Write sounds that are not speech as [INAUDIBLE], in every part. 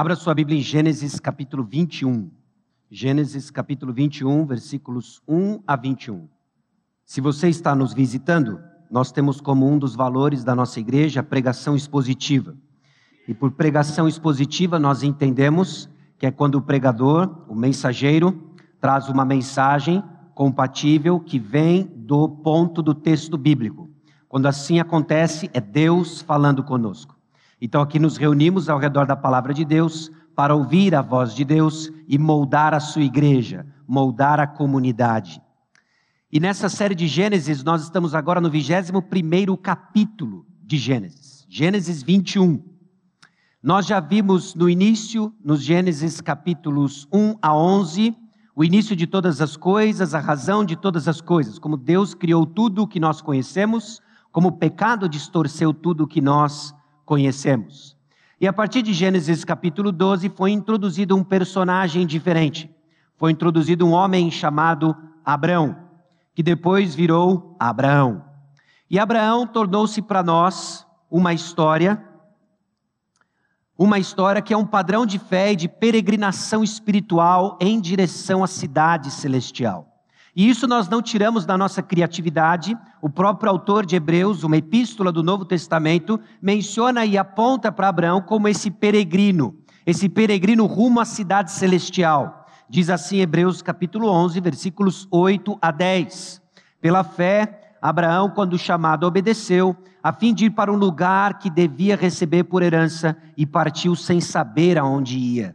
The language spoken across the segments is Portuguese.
Abra sua Bíblia em Gênesis capítulo 21. Gênesis capítulo 21, versículos 1 a 21. Se você está nos visitando, nós temos como um dos valores da nossa igreja a pregação expositiva. E por pregação expositiva nós entendemos que é quando o pregador, o mensageiro, traz uma mensagem compatível que vem do ponto do texto bíblico. Quando assim acontece, é Deus falando conosco. Então aqui nos reunimos ao redor da palavra de Deus para ouvir a voz de Deus e moldar a sua igreja, moldar a comunidade. E nessa série de Gênesis, nós estamos agora no 21 capítulo de Gênesis, Gênesis 21. Nós já vimos no início, nos Gênesis capítulos 1 a 11, o início de todas as coisas, a razão de todas as coisas, como Deus criou tudo o que nós conhecemos, como o pecado distorceu tudo o que nós conhecemos. E a partir de Gênesis capítulo 12 foi introduzido um personagem diferente. Foi introduzido um homem chamado Abraão, que depois virou Abraão. E Abraão tornou-se para nós uma história, uma história que é um padrão de fé e de peregrinação espiritual em direção à cidade celestial. E isso nós não tiramos da nossa criatividade. O próprio autor de Hebreus, uma epístola do Novo Testamento, menciona e aponta para Abraão como esse peregrino, esse peregrino rumo à cidade celestial. Diz assim Hebreus capítulo 11, versículos 8 a 10. Pela fé, Abraão, quando chamado, obedeceu, a fim de ir para um lugar que devia receber por herança e partiu sem saber aonde ia.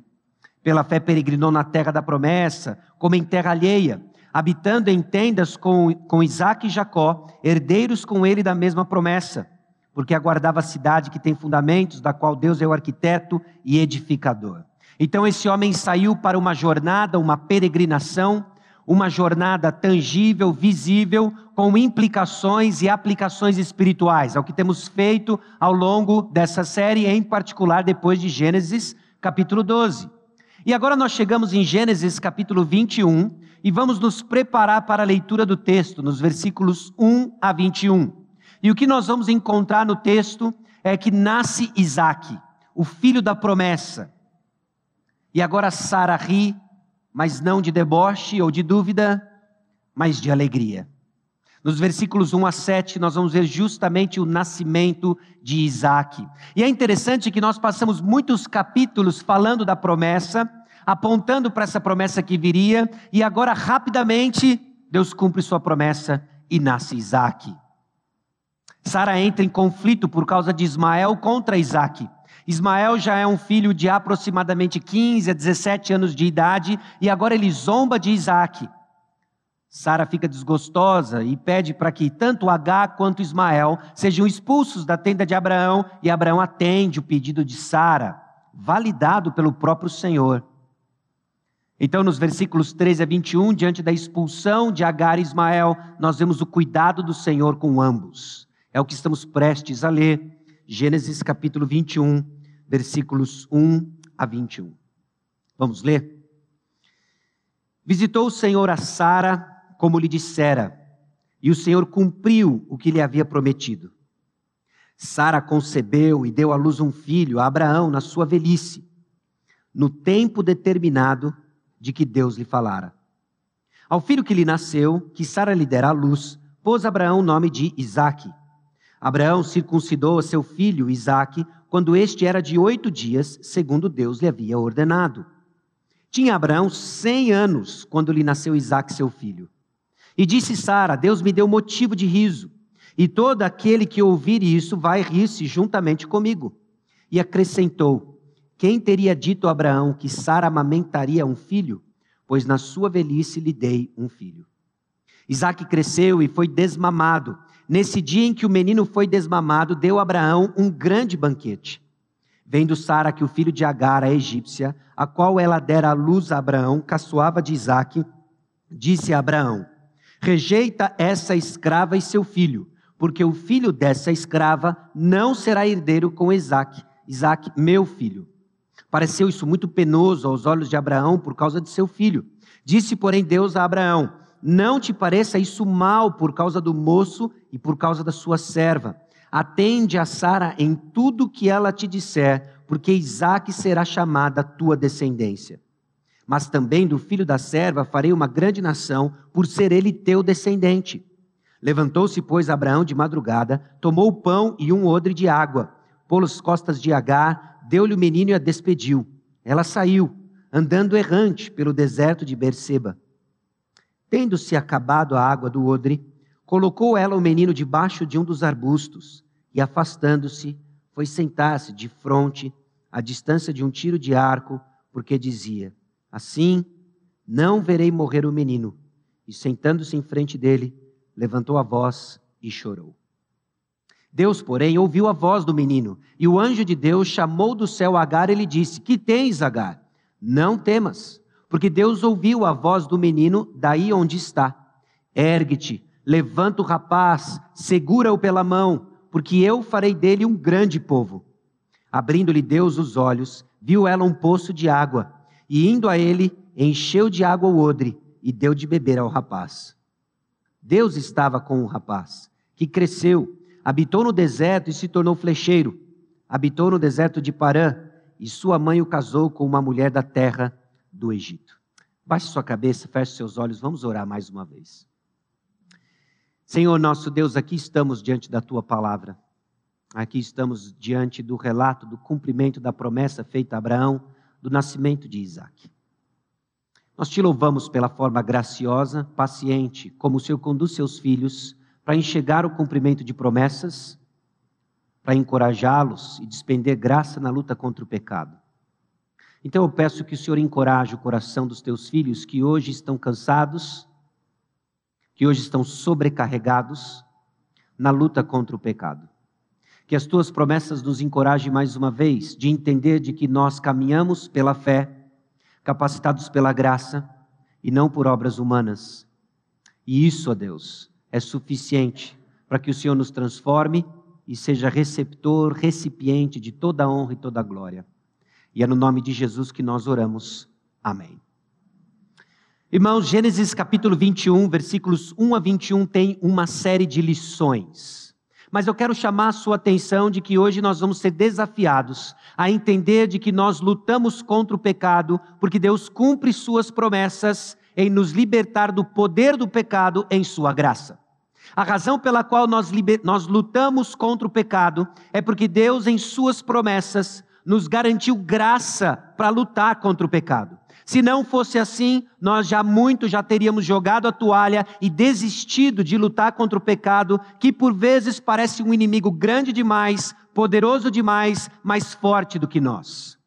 Pela fé peregrinou na terra da promessa, como em terra alheia habitando em tendas com, com Isaac e Jacó, herdeiros com ele da mesma promessa, porque aguardava a cidade que tem fundamentos, da qual Deus é o arquiteto e edificador. Então esse homem saiu para uma jornada, uma peregrinação, uma jornada tangível, visível, com implicações e aplicações espirituais, é o que temos feito ao longo dessa série, em particular depois de Gênesis capítulo 12. E agora nós chegamos em Gênesis capítulo 21, e vamos nos preparar para a leitura do texto, nos versículos 1 a 21. E o que nós vamos encontrar no texto é que nasce Isaac, o filho da promessa. E agora Sara ri, mas não de deboche ou de dúvida, mas de alegria. Nos versículos 1 a 7, nós vamos ver justamente o nascimento de Isaac. E é interessante que nós passamos muitos capítulos falando da promessa, apontando para essa promessa que viria, e agora rapidamente Deus cumpre sua promessa e nasce Isaac. Sara entra em conflito por causa de Ismael contra Isaac. Ismael já é um filho de aproximadamente 15 a 17 anos de idade e agora ele zomba de Isaac. Sara fica desgostosa e pede para que tanto H quanto Ismael sejam expulsos da tenda de Abraão e Abraão atende o pedido de Sara, validado pelo próprio Senhor. Então, nos versículos 13 a 21, diante da expulsão de Agar e Ismael, nós vemos o cuidado do Senhor com ambos. É o que estamos prestes a ler. Gênesis capítulo 21, versículos 1 a 21. Vamos ler? Visitou o Senhor a Sara, como lhe dissera, e o Senhor cumpriu o que lhe havia prometido. Sara concebeu e deu à luz um filho, a Abraão, na sua velhice. No tempo determinado, de que Deus lhe falara. Ao filho que lhe nasceu, que Sara lhe dera à luz, pôs Abraão o nome de Isaque. Abraão circuncidou a seu filho Isaque quando este era de oito dias, segundo Deus lhe havia ordenado. Tinha Abraão cem anos quando lhe nasceu Isaque, seu filho. E disse Sara: Deus me deu motivo de riso, e todo aquele que ouvir isso vai rir-se juntamente comigo. E acrescentou: quem teria dito a Abraão que Sara amamentaria um filho? Pois na sua velhice lhe dei um filho. Isaac cresceu e foi desmamado. Nesse dia em que o menino foi desmamado, deu Abraão um grande banquete. Vendo Sara que o filho de Agar, a egípcia, a qual ela dera a luz a Abraão, caçoava de Isaac, disse a Abraão: Rejeita essa escrava e seu filho, porque o filho dessa escrava não será herdeiro com Isaac, Isaac, meu filho. Pareceu isso muito penoso aos olhos de Abraão por causa de seu filho. Disse, porém, Deus a Abraão: Não te pareça isso mal por causa do moço e por causa da sua serva. Atende a Sara em tudo que ela te disser, porque Isaque será chamada tua descendência. Mas também do filho da serva farei uma grande nação, por ser ele teu descendente. Levantou-se, pois, Abraão de madrugada, tomou o pão e um odre de água, pôs costas de Agar, deu-lhe o menino e a despediu. Ela saiu, andando errante pelo deserto de Berseba. Tendo-se acabado a água do odre, colocou ela o menino debaixo de um dos arbustos e, afastando-se, foi sentar-se de frente, à distância de um tiro de arco, porque dizia: Assim não verei morrer o menino. E sentando-se em frente dele, levantou a voz e chorou. Deus, porém, ouviu a voz do menino, e o anjo de Deus chamou do céu Agar e lhe disse: Que tens, Agar? Não temas, porque Deus ouviu a voz do menino daí onde está. Ergue-te, levanta o rapaz, segura-o pela mão, porque eu farei dele um grande povo. Abrindo-lhe Deus os olhos, viu ela um poço de água, e indo a ele, encheu de água o odre e deu de beber ao rapaz. Deus estava com o rapaz, que cresceu Habitou no deserto e se tornou flecheiro. Habitou no deserto de Parã e sua mãe o casou com uma mulher da terra do Egito. Baixe sua cabeça, feche seus olhos, vamos orar mais uma vez. Senhor nosso Deus, aqui estamos diante da tua palavra. Aqui estamos diante do relato do cumprimento da promessa feita a Abraão do nascimento de Isaac. Nós te louvamos pela forma graciosa, paciente, como o Senhor conduz seus filhos para enxergar o cumprimento de promessas, para encorajá-los e despender graça na luta contra o pecado. Então eu peço que o Senhor encoraje o coração dos teus filhos que hoje estão cansados, que hoje estão sobrecarregados na luta contra o pecado. Que as tuas promessas nos encorajem mais uma vez de entender de que nós caminhamos pela fé, capacitados pela graça e não por obras humanas. E isso, ó Deus, é suficiente para que o Senhor nos transforme e seja receptor, recipiente de toda a honra e toda a glória. E é no nome de Jesus que nós oramos. Amém. Irmãos, Gênesis capítulo 21, versículos 1 a 21 tem uma série de lições. Mas eu quero chamar a sua atenção de que hoje nós vamos ser desafiados a entender de que nós lutamos contra o pecado, porque Deus cumpre suas promessas em nos libertar do poder do pecado em sua graça. A razão pela qual nós, nós lutamos contra o pecado é porque Deus, em Suas promessas, nos garantiu graça para lutar contra o pecado. Se não fosse assim, nós já muito já teríamos jogado a toalha e desistido de lutar contra o pecado, que por vezes parece um inimigo grande demais, poderoso demais, mais forte do que nós.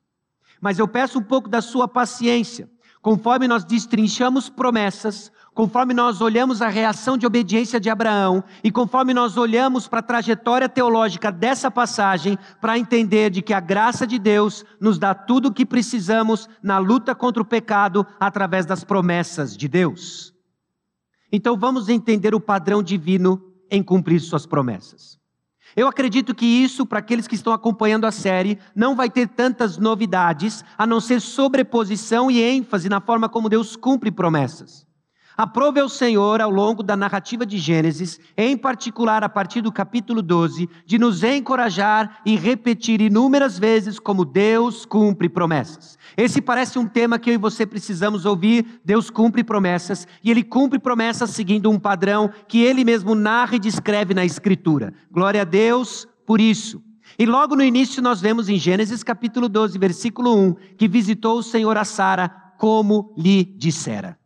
Mas eu peço um pouco da sua paciência. Conforme nós destrinchamos promessas, conforme nós olhamos a reação de obediência de Abraão e conforme nós olhamos para a trajetória teológica dessa passagem, para entender de que a graça de Deus nos dá tudo o que precisamos na luta contra o pecado através das promessas de Deus. Então vamos entender o padrão divino em cumprir suas promessas. Eu acredito que isso, para aqueles que estão acompanhando a série, não vai ter tantas novidades, a não ser sobreposição e ênfase na forma como Deus cumpre promessas. Aprove ao Senhor, ao longo da narrativa de Gênesis, em particular a partir do capítulo 12, de nos encorajar e repetir inúmeras vezes como Deus cumpre promessas. Esse parece um tema que eu e você precisamos ouvir. Deus cumpre promessas, e Ele cumpre promessas seguindo um padrão que Ele mesmo narra e descreve na Escritura. Glória a Deus por isso. E logo no início nós vemos em Gênesis capítulo 12, versículo 1, que visitou o Senhor a Sara como lhe dissera.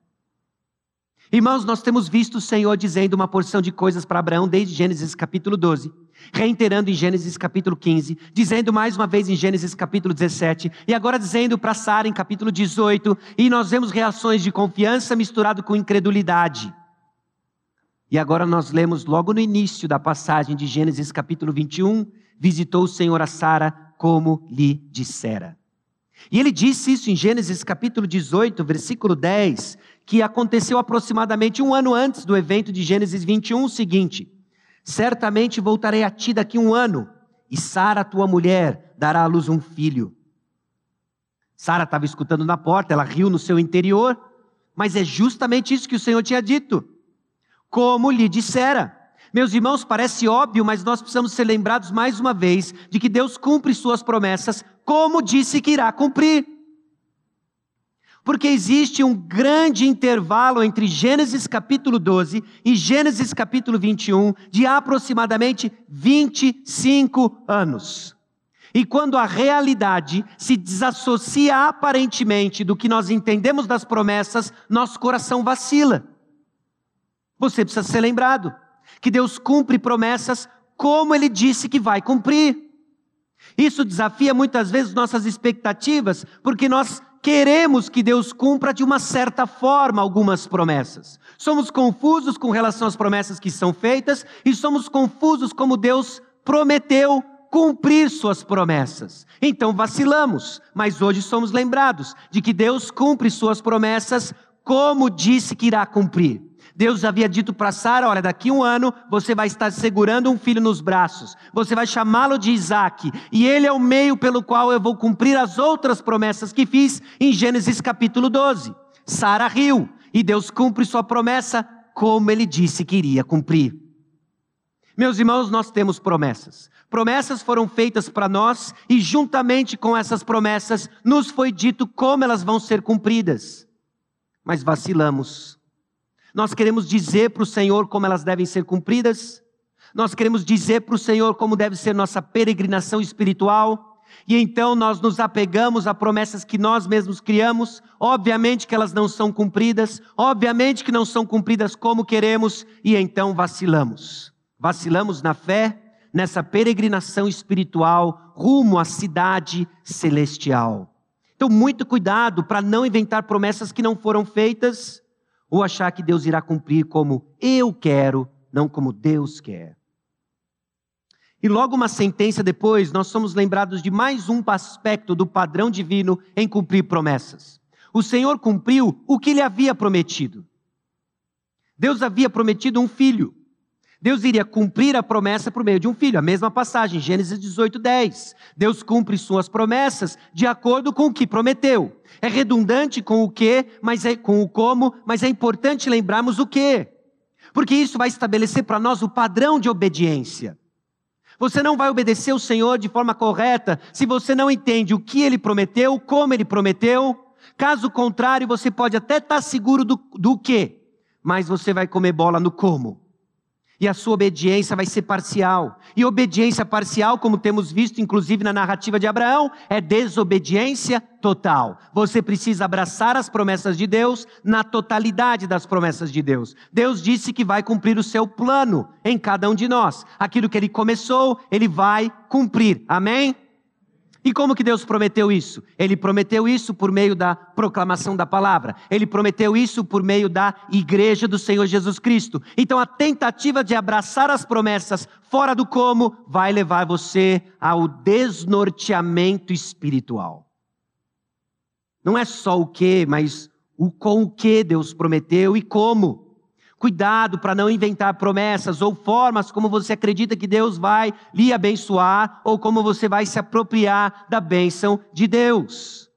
Irmãos, nós temos visto o Senhor dizendo uma porção de coisas para Abraão desde Gênesis capítulo 12, reiterando em Gênesis capítulo 15, dizendo mais uma vez em Gênesis capítulo 17, e agora dizendo para Sara em capítulo 18, e nós vemos reações de confiança misturado com incredulidade. E agora nós lemos logo no início da passagem de Gênesis capítulo 21, visitou o Senhor a Sara como lhe dissera. E ele disse isso em Gênesis capítulo 18, versículo 10, que aconteceu aproximadamente um ano antes do evento de Gênesis 21, o seguinte: Certamente voltarei a ti daqui um ano, e Sara, tua mulher, dará à luz um filho. Sara estava escutando na porta, ela riu no seu interior, mas é justamente isso que o Senhor tinha dito. Como lhe dissera, Meus irmãos, parece óbvio, mas nós precisamos ser lembrados mais uma vez de que Deus cumpre suas promessas como disse que irá cumprir. Porque existe um grande intervalo entre Gênesis capítulo 12 e Gênesis capítulo 21 de aproximadamente 25 anos. E quando a realidade se desassocia aparentemente do que nós entendemos das promessas, nosso coração vacila. Você precisa ser lembrado que Deus cumpre promessas como ele disse que vai cumprir. Isso desafia muitas vezes nossas expectativas, porque nós queremos que Deus cumpra de uma certa forma algumas promessas. Somos confusos com relação às promessas que são feitas e somos confusos como Deus prometeu cumprir suas promessas. Então vacilamos, mas hoje somos lembrados de que Deus cumpre suas promessas como disse que irá cumprir. Deus havia dito para Sara: olha, daqui um ano você vai estar segurando um filho nos braços, você vai chamá-lo de Isaac, e ele é o meio pelo qual eu vou cumprir as outras promessas que fiz em Gênesis capítulo 12. Sara riu, e Deus cumpre sua promessa como ele disse que iria cumprir. Meus irmãos, nós temos promessas. Promessas foram feitas para nós, e juntamente com essas promessas, nos foi dito como elas vão ser cumpridas. Mas vacilamos nós queremos dizer para o Senhor como elas devem ser cumpridas. Nós queremos dizer para o Senhor como deve ser nossa peregrinação espiritual. E então nós nos apegamos a promessas que nós mesmos criamos. Obviamente que elas não são cumpridas. Obviamente que não são cumpridas como queremos. E então vacilamos. Vacilamos na fé, nessa peregrinação espiritual rumo à cidade celestial. Então, muito cuidado para não inventar promessas que não foram feitas ou achar que Deus irá cumprir como eu quero, não como Deus quer. E logo uma sentença depois, nós somos lembrados de mais um aspecto do padrão divino em cumprir promessas. O Senhor cumpriu o que lhe havia prometido. Deus havia prometido um filho. Deus iria cumprir a promessa por meio de um filho. A mesma passagem, Gênesis 18, 10. Deus cumpre suas promessas de acordo com o que prometeu. É redundante com o que, mas é com o como, mas é importante lembrarmos o que. Porque isso vai estabelecer para nós o padrão de obediência. Você não vai obedecer o Senhor de forma correta se você não entende o que ele prometeu, como ele prometeu. Caso contrário, você pode até estar seguro do, do que, mas você vai comer bola no como e a sua obediência vai ser parcial. E obediência parcial, como temos visto inclusive na narrativa de Abraão, é desobediência total. Você precisa abraçar as promessas de Deus na totalidade das promessas de Deus. Deus disse que vai cumprir o seu plano em cada um de nós. Aquilo que ele começou, ele vai cumprir. Amém? E como que Deus prometeu isso? Ele prometeu isso por meio da proclamação da palavra. Ele prometeu isso por meio da igreja do Senhor Jesus Cristo. Então a tentativa de abraçar as promessas fora do como vai levar você ao desnorteamento espiritual. Não é só o que, mas o com o que Deus prometeu e como. Cuidado para não inventar promessas ou formas como você acredita que Deus vai lhe abençoar ou como você vai se apropriar da bênção de Deus.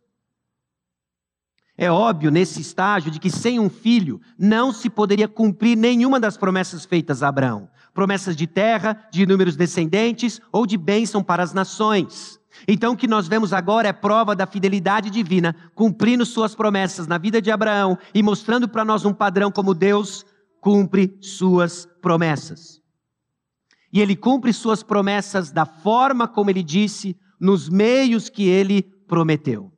É óbvio nesse estágio de que sem um filho não se poderia cumprir nenhuma das promessas feitas a Abraão promessas de terra, de inúmeros descendentes ou de bênção para as nações. Então, o que nós vemos agora é prova da fidelidade divina, cumprindo suas promessas na vida de Abraão e mostrando para nós um padrão como Deus cumpre suas promessas. E ele cumpre suas promessas da forma como ele disse, nos meios que ele prometeu.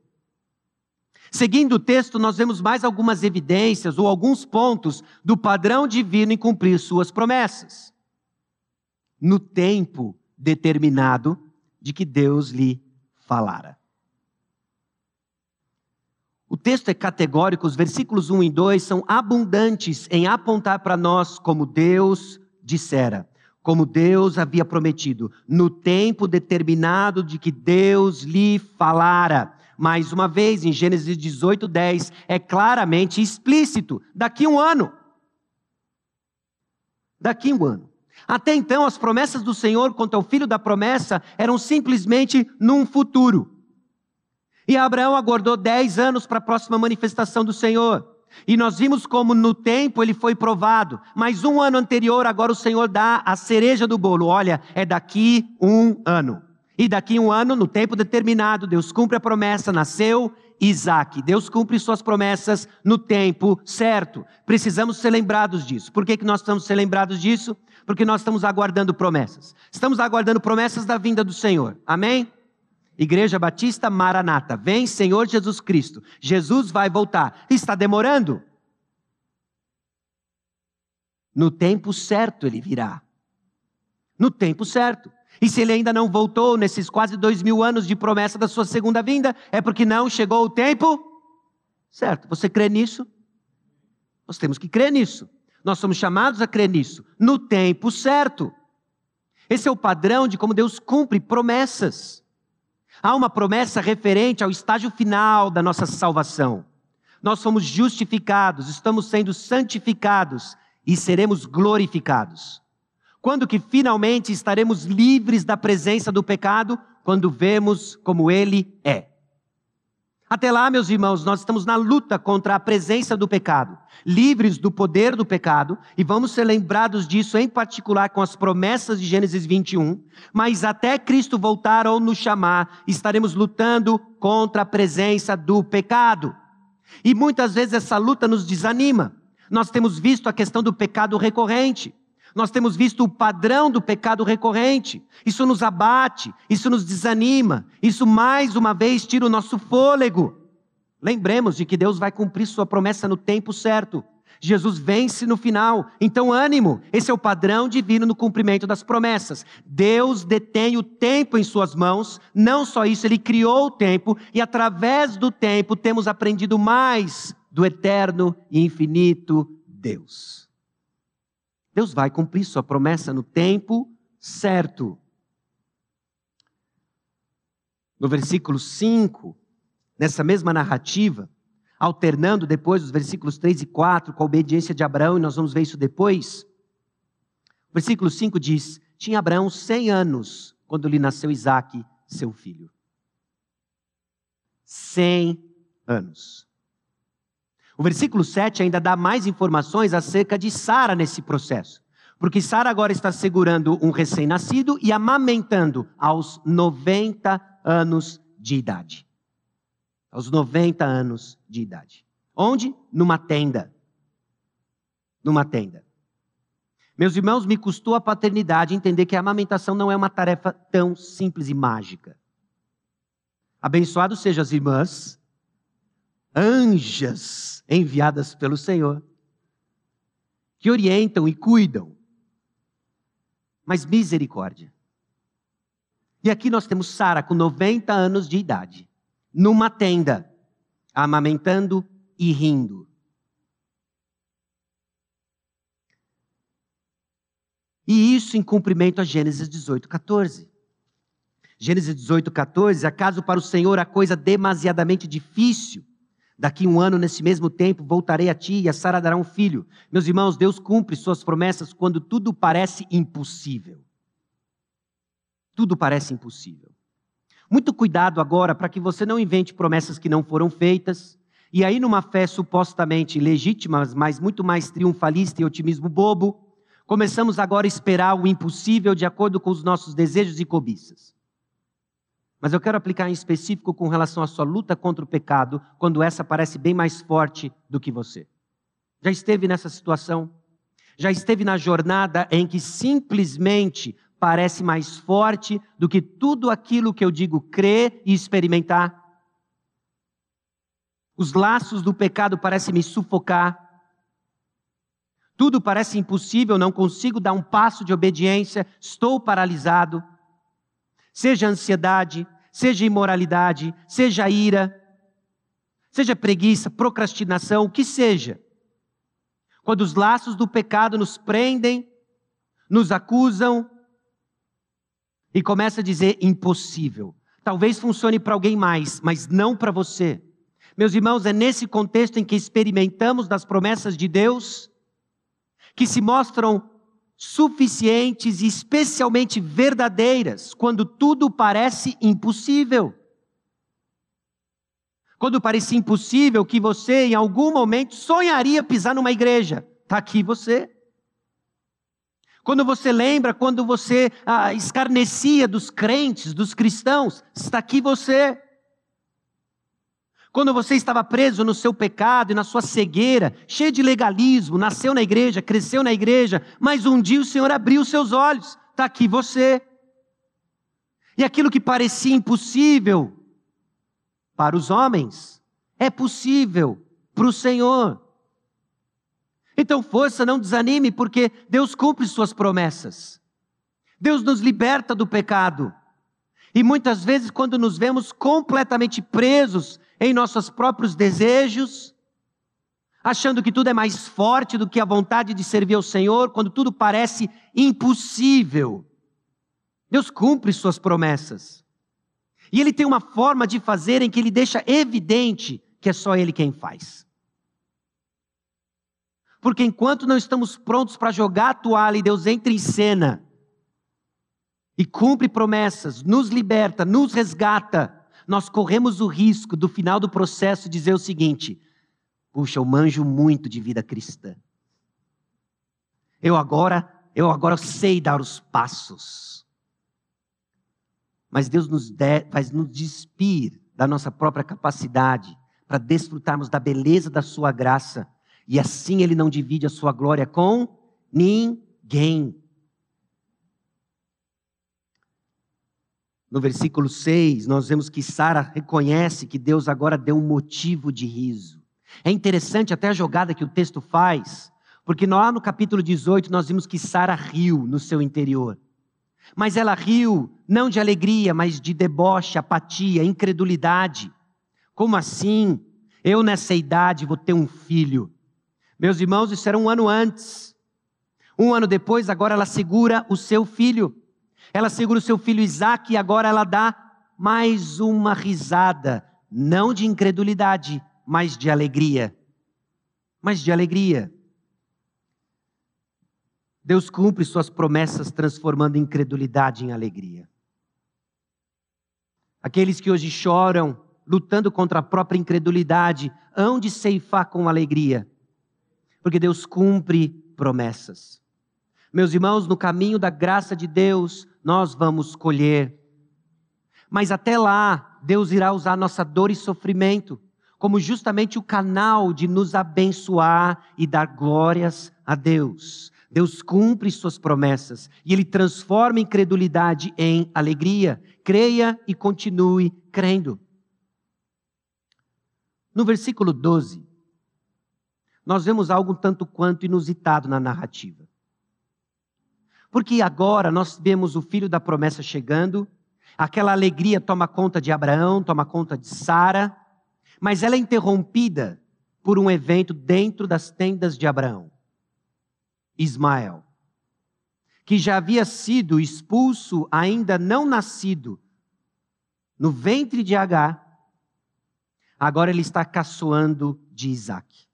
Seguindo o texto, nós vemos mais algumas evidências ou alguns pontos do padrão divino em cumprir suas promessas. No tempo determinado de que Deus lhe falara. O texto é categórico, os versículos 1 e 2 são abundantes em apontar para nós como Deus dissera, como Deus havia prometido, no tempo determinado de que Deus lhe falara. Mais uma vez, em Gênesis 18, 10, é claramente explícito: daqui um ano. Daqui um ano. Até então, as promessas do Senhor quanto ao filho da promessa eram simplesmente num futuro. E Abraão aguardou dez anos para a próxima manifestação do Senhor. E nós vimos como no tempo ele foi provado. Mas um ano anterior, agora o Senhor dá a cereja do bolo. Olha, é daqui um ano. E daqui um ano, no tempo determinado, Deus cumpre a promessa, nasceu Isaac. Deus cumpre suas promessas no tempo certo. Precisamos ser lembrados disso. Por que, que nós estamos ser lembrados disso? Porque nós estamos aguardando promessas. Estamos aguardando promessas da vinda do Senhor. Amém? Igreja Batista Maranata, vem Senhor Jesus Cristo. Jesus vai voltar. Está demorando? No tempo certo ele virá. No tempo certo. E se ele ainda não voltou nesses quase dois mil anos de promessa da sua segunda vinda, é porque não chegou o tempo certo. Você crê nisso? Nós temos que crer nisso. Nós somos chamados a crer nisso, no tempo certo. Esse é o padrão de como Deus cumpre promessas. Há uma promessa referente ao estágio final da nossa salvação. Nós somos justificados, estamos sendo santificados e seremos glorificados. Quando que finalmente estaremos livres da presença do pecado? Quando vemos como ele é. Até lá, meus irmãos, nós estamos na luta contra a presença do pecado, livres do poder do pecado, e vamos ser lembrados disso em particular com as promessas de Gênesis 21. Mas até Cristo voltar ou nos chamar, estaremos lutando contra a presença do pecado. E muitas vezes essa luta nos desanima. Nós temos visto a questão do pecado recorrente. Nós temos visto o padrão do pecado recorrente. Isso nos abate, isso nos desanima, isso mais uma vez tira o nosso fôlego. Lembremos de que Deus vai cumprir sua promessa no tempo certo. Jesus vence no final. Então, ânimo, esse é o padrão divino no cumprimento das promessas. Deus detém o tempo em suas mãos, não só isso, ele criou o tempo e através do tempo temos aprendido mais do eterno e infinito Deus. Deus vai cumprir sua promessa no tempo certo. No versículo 5, nessa mesma narrativa, alternando depois os versículos 3 e 4 com a obediência de Abraão, e nós vamos ver isso depois. O versículo 5 diz: Tinha Abraão 100 anos quando lhe nasceu Isaque, seu filho. 100 anos. O versículo 7 ainda dá mais informações acerca de Sara nesse processo. Porque Sara agora está segurando um recém-nascido e amamentando aos 90 anos de idade. Aos 90 anos de idade. Onde? Numa tenda. Numa tenda. Meus irmãos, me custou a paternidade entender que a amamentação não é uma tarefa tão simples e mágica. Abençoados sejam as irmãs anjas enviadas pelo Senhor, que orientam e cuidam. Mas misericórdia. E aqui nós temos Sara com 90 anos de idade, numa tenda, amamentando e rindo. E isso em cumprimento a Gênesis 18, 14. Gênesis 18, 14, acaso para o Senhor a coisa demasiadamente difícil Daqui um ano, nesse mesmo tempo, voltarei a ti e a Sara dará um filho. Meus irmãos, Deus cumpre suas promessas quando tudo parece impossível. Tudo parece impossível. Muito cuidado agora para que você não invente promessas que não foram feitas. E aí, numa fé supostamente legítima, mas muito mais triunfalista e otimismo bobo, começamos agora a esperar o impossível de acordo com os nossos desejos e cobiças. Mas eu quero aplicar em específico com relação à sua luta contra o pecado, quando essa parece bem mais forte do que você. Já esteve nessa situação? Já esteve na jornada em que simplesmente parece mais forte do que tudo aquilo que eu digo crer e experimentar? Os laços do pecado parecem me sufocar. Tudo parece impossível, não consigo dar um passo de obediência, estou paralisado seja ansiedade, seja imoralidade, seja ira, seja preguiça, procrastinação, o que seja. Quando os laços do pecado nos prendem, nos acusam e começa a dizer impossível. Talvez funcione para alguém mais, mas não para você. Meus irmãos, é nesse contexto em que experimentamos das promessas de Deus que se mostram suficientes e especialmente verdadeiras quando tudo parece impossível. Quando parecia impossível que você, em algum momento, sonharia pisar numa igreja, está aqui você. Quando você lembra, quando você ah, escarnecia dos crentes, dos cristãos, está aqui você. Quando você estava preso no seu pecado e na sua cegueira, cheio de legalismo, nasceu na igreja, cresceu na igreja, mas um dia o Senhor abriu os seus olhos, está aqui você. E aquilo que parecia impossível para os homens, é possível para o Senhor. Então, força, não desanime, porque Deus cumpre suas promessas. Deus nos liberta do pecado. E muitas vezes, quando nos vemos completamente presos em nossos próprios desejos, achando que tudo é mais forte do que a vontade de servir ao Senhor, quando tudo parece impossível, Deus cumpre suas promessas. E Ele tem uma forma de fazer em que Ele deixa evidente que é só Ele quem faz. Porque enquanto não estamos prontos para jogar a toalha e Deus entra em cena e cumpre promessas, nos liberta, nos resgata, nós corremos o risco do final do processo dizer o seguinte: puxa, eu manjo muito de vida cristã. Eu agora, eu agora sei dar os passos. Mas Deus nos de, faz nos despir da nossa própria capacidade para desfrutarmos da beleza da sua graça. E assim ele não divide a sua glória com ninguém. No versículo 6, nós vemos que Sara reconhece que Deus agora deu um motivo de riso. É interessante até a jogada que o texto faz, porque lá no capítulo 18 nós vimos que Sara riu no seu interior. Mas ela riu não de alegria, mas de deboche, apatia, incredulidade. Como assim? Eu nessa idade vou ter um filho. Meus irmãos, isso era um ano antes. Um ano depois, agora ela segura o seu filho. Ela segura o seu filho Isaac e agora ela dá mais uma risada, não de incredulidade, mas de alegria. Mas de alegria. Deus cumpre suas promessas transformando incredulidade em alegria. Aqueles que hoje choram, lutando contra a própria incredulidade, hão de ceifar com alegria, porque Deus cumpre promessas. Meus irmãos, no caminho da graça de Deus, nós vamos colher. Mas até lá, Deus irá usar nossa dor e sofrimento como justamente o canal de nos abençoar e dar glórias a Deus. Deus cumpre suas promessas e Ele transforma incredulidade em alegria. Creia e continue crendo. No versículo 12, nós vemos algo tanto quanto inusitado na narrativa. Porque agora nós vemos o filho da promessa chegando, aquela alegria toma conta de Abraão, toma conta de Sara, mas ela é interrompida por um evento dentro das tendas de Abraão. Ismael, que já havia sido expulso, ainda não nascido, no ventre de Agar, agora ele está caçoando de Isaac.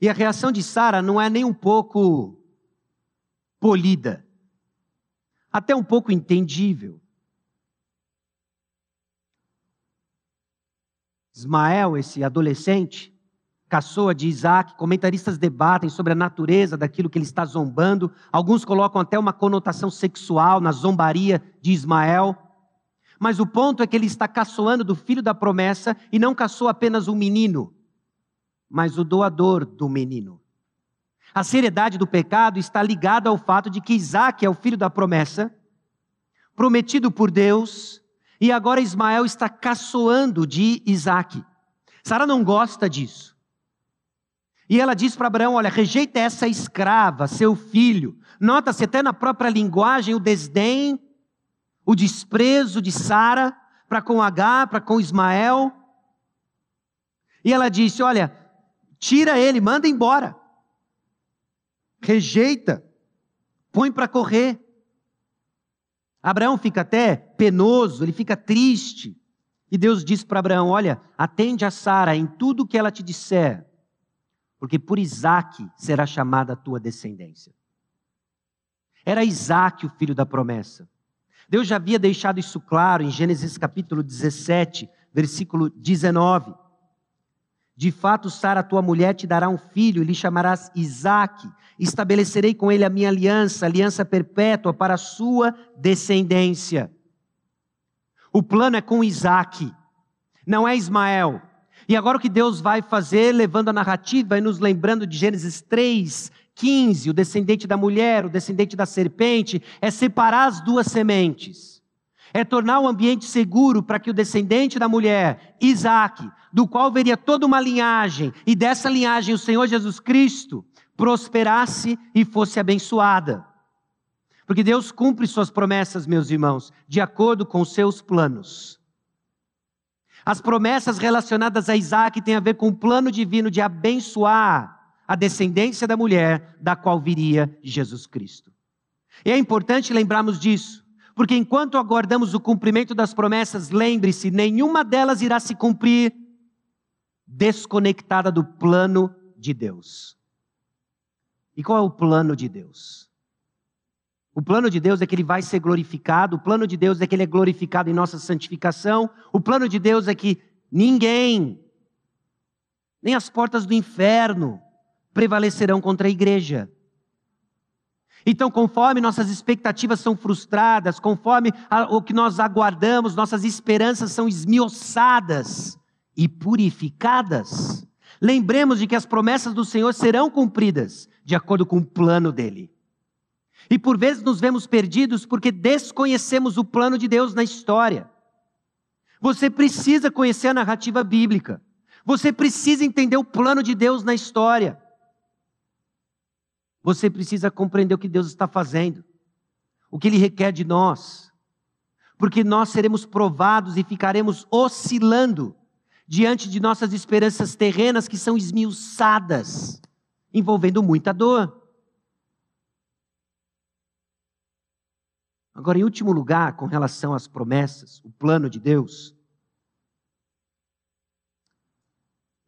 E a reação de Sara não é nem um pouco polida, até um pouco entendível. Ismael, esse adolescente, caçoa de Isaac, comentaristas debatem sobre a natureza daquilo que ele está zombando. Alguns colocam até uma conotação sexual na zombaria de Ismael. Mas o ponto é que ele está caçoando do filho da promessa e não caçou apenas um menino, mas o doador do menino. A seriedade do pecado está ligada ao fato de que Isaac é o filho da promessa, prometido por Deus, e agora Ismael está caçoando de Isaac. Sara não gosta disso. E ela diz para Abraão: Olha, rejeita essa escrava, seu filho. Nota-se até na própria linguagem o desdém, o desprezo de Sara para com Agar, para com Ismael. E ela disse: Olha, tira ele, manda embora rejeita, põe para correr. Abraão fica até penoso, ele fica triste. E Deus diz para Abraão: Olha, atende a Sara em tudo que ela te disser, porque por Isaac será chamada a tua descendência. Era Isaac o filho da promessa. Deus já havia deixado isso claro em Gênesis capítulo 17, versículo 19. De fato, Sara, tua mulher, te dará um filho, e lhe chamarás Isaque. Estabelecerei com ele a minha aliança, aliança perpétua para a sua descendência. O plano é com Isaque, não é Ismael. E agora o que Deus vai fazer, levando a narrativa e nos lembrando de Gênesis 3, 15, o descendente da mulher, o descendente da serpente, é separar as duas sementes. É tornar o ambiente seguro para que o descendente da mulher, Isaac, do qual veria toda uma linhagem, e dessa linhagem o Senhor Jesus Cristo, prosperasse e fosse abençoada. Porque Deus cumpre suas promessas, meus irmãos, de acordo com seus planos. As promessas relacionadas a Isaac têm a ver com o plano divino de abençoar a descendência da mulher, da qual viria Jesus Cristo. E é importante lembrarmos disso, porque enquanto aguardamos o cumprimento das promessas, lembre-se, nenhuma delas irá se cumprir desconectada do plano de Deus. E qual é o plano de Deus? O plano de Deus é que ele vai ser glorificado, o plano de Deus é que ele é glorificado em nossa santificação, o plano de Deus é que ninguém, nem as portas do inferno, prevalecerão contra a igreja. Então, conforme nossas expectativas são frustradas, conforme o que nós aguardamos, nossas esperanças são esmiuçadas e purificadas, lembremos de que as promessas do Senhor serão cumpridas de acordo com o plano dele. E por vezes nos vemos perdidos porque desconhecemos o plano de Deus na história. Você precisa conhecer a narrativa bíblica. Você precisa entender o plano de Deus na história. Você precisa compreender o que Deus está fazendo, o que Ele requer de nós, porque nós seremos provados e ficaremos oscilando diante de nossas esperanças terrenas que são esmiuçadas, envolvendo muita dor. Agora, em último lugar, com relação às promessas, o plano de Deus,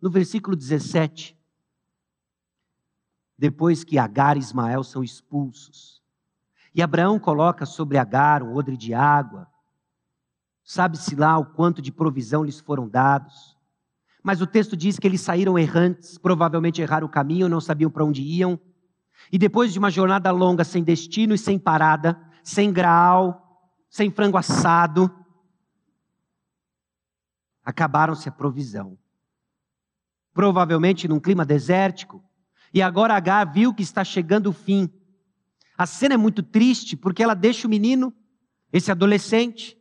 no versículo 17, depois que Agar e Ismael são expulsos. E Abraão coloca sobre Agar um odre de água. Sabe-se lá o quanto de provisão lhes foram dados. Mas o texto diz que eles saíram errantes, provavelmente erraram o caminho, não sabiam para onde iam. E depois de uma jornada longa, sem destino e sem parada, sem graal, sem frango assado, acabaram-se a provisão. Provavelmente num clima desértico, e agora Agar viu que está chegando o fim. A cena é muito triste porque ela deixa o menino, esse adolescente,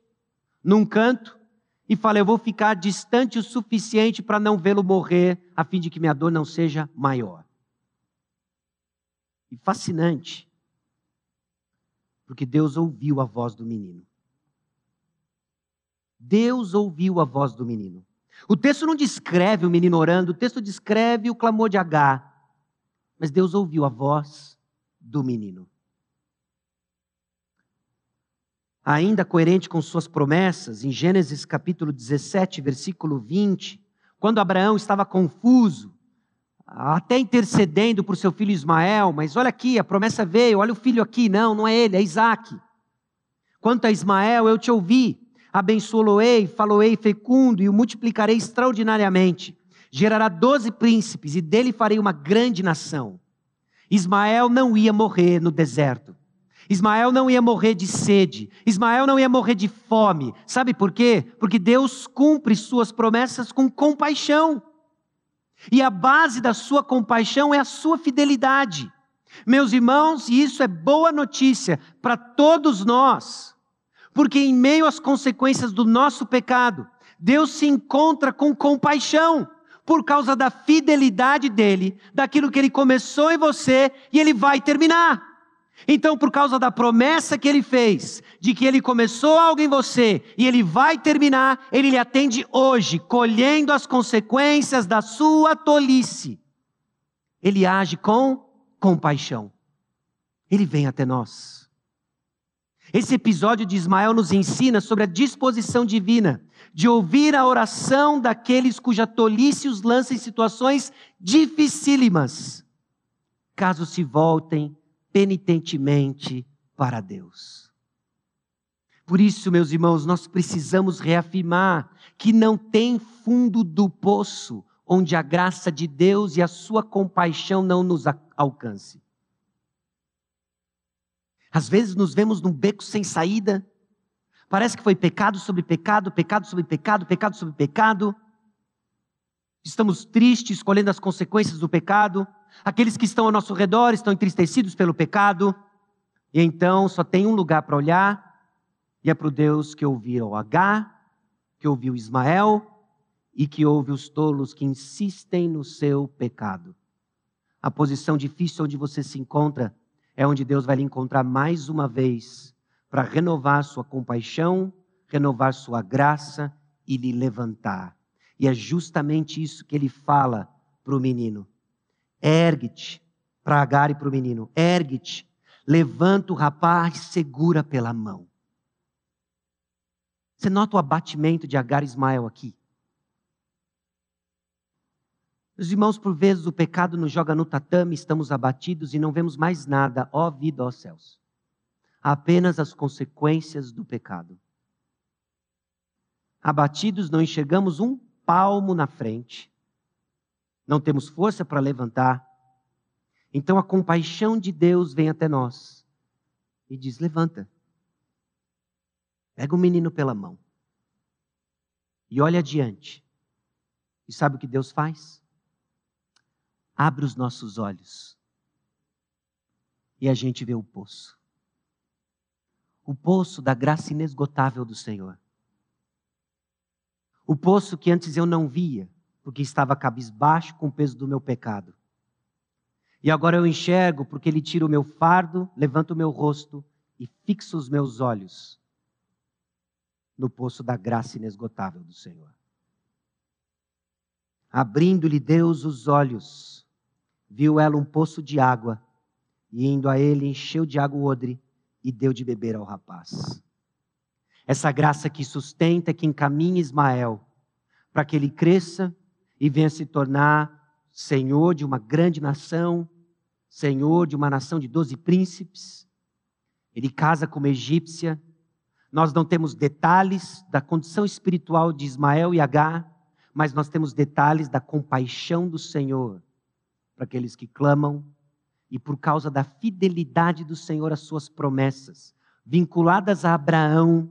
num canto e fala: Eu vou ficar distante o suficiente para não vê-lo morrer, a fim de que minha dor não seja maior. E fascinante, porque Deus ouviu a voz do menino. Deus ouviu a voz do menino. O texto não descreve o menino orando, o texto descreve o clamor de Agar. Mas Deus ouviu a voz do menino. Ainda coerente com suas promessas, em Gênesis capítulo 17, versículo 20, quando Abraão estava confuso, até intercedendo por seu filho Ismael, mas olha aqui, a promessa veio, olha o filho aqui, não, não é ele, é Isaac. Quanto a Ismael, eu te ouvi, abençoá-lo-ei, faloei fecundo e o multiplicarei extraordinariamente gerará doze príncipes, e dele farei uma grande nação. Ismael não ia morrer no deserto. Ismael não ia morrer de sede. Ismael não ia morrer de fome. Sabe por quê? Porque Deus cumpre suas promessas com compaixão. E a base da sua compaixão é a sua fidelidade. Meus irmãos, e isso é boa notícia para todos nós, porque em meio às consequências do nosso pecado, Deus se encontra com compaixão por causa da fidelidade dele, daquilo que ele começou em você e ele vai terminar. Então, por causa da promessa que ele fez, de que ele começou algo em você e ele vai terminar, ele lhe atende hoje, colhendo as consequências da sua tolice. Ele age com compaixão. Ele vem até nós. Esse episódio de Ismael nos ensina sobre a disposição divina de ouvir a oração daqueles cuja tolice os lança em situações dificílimas, caso se voltem penitentemente para Deus. Por isso, meus irmãos, nós precisamos reafirmar que não tem fundo do poço onde a graça de Deus e a sua compaixão não nos alcance. Às vezes nos vemos num beco sem saída. Parece que foi pecado sobre pecado, pecado sobre pecado, pecado sobre pecado. Estamos tristes, escolhendo as consequências do pecado. Aqueles que estão ao nosso redor estão entristecidos pelo pecado. E então só tem um lugar para olhar, e é para o Deus que ouviu H, que ouviu Ismael e que ouve os tolos que insistem no seu pecado. A posição difícil onde você se encontra é onde Deus vai lhe encontrar mais uma vez para renovar sua compaixão, renovar sua graça e lhe levantar. E é justamente isso que ele fala para o menino. Ergue-te, para Agar e para o menino, ergue-te, levanta o rapaz, segura pela mão. Você nota o abatimento de Agar e Ismael aqui? Meus irmãos, por vezes o pecado nos joga no tatame, estamos abatidos e não vemos mais nada, ó vida, ó céus. Apenas as consequências do pecado. Abatidos, não enxergamos um palmo na frente, não temos força para levantar. Então a compaixão de Deus vem até nós e diz: levanta. Pega o menino pela mão e olha adiante. E sabe o que Deus faz? abre os nossos olhos e a gente vê o poço. O poço da graça inesgotável do Senhor. O poço que antes eu não via, porque estava cabisbaixo com o peso do meu pecado. E agora eu enxergo porque Ele tira o meu fardo, levanta o meu rosto e fixa os meus olhos no poço da graça inesgotável do Senhor. Abrindo-lhe Deus os olhos, viu ela um poço de água, e indo a ele, encheu de água o odre e deu de beber ao rapaz. Essa graça que sustenta, que encaminha Ismael para que ele cresça e venha se tornar senhor de uma grande nação, senhor de uma nação de doze príncipes. Ele casa com uma egípcia. Nós não temos detalhes da condição espiritual de Ismael e Agar, mas nós temos detalhes da compaixão do Senhor para aqueles que clamam, e por causa da fidelidade do Senhor às suas promessas, vinculadas a Abraão,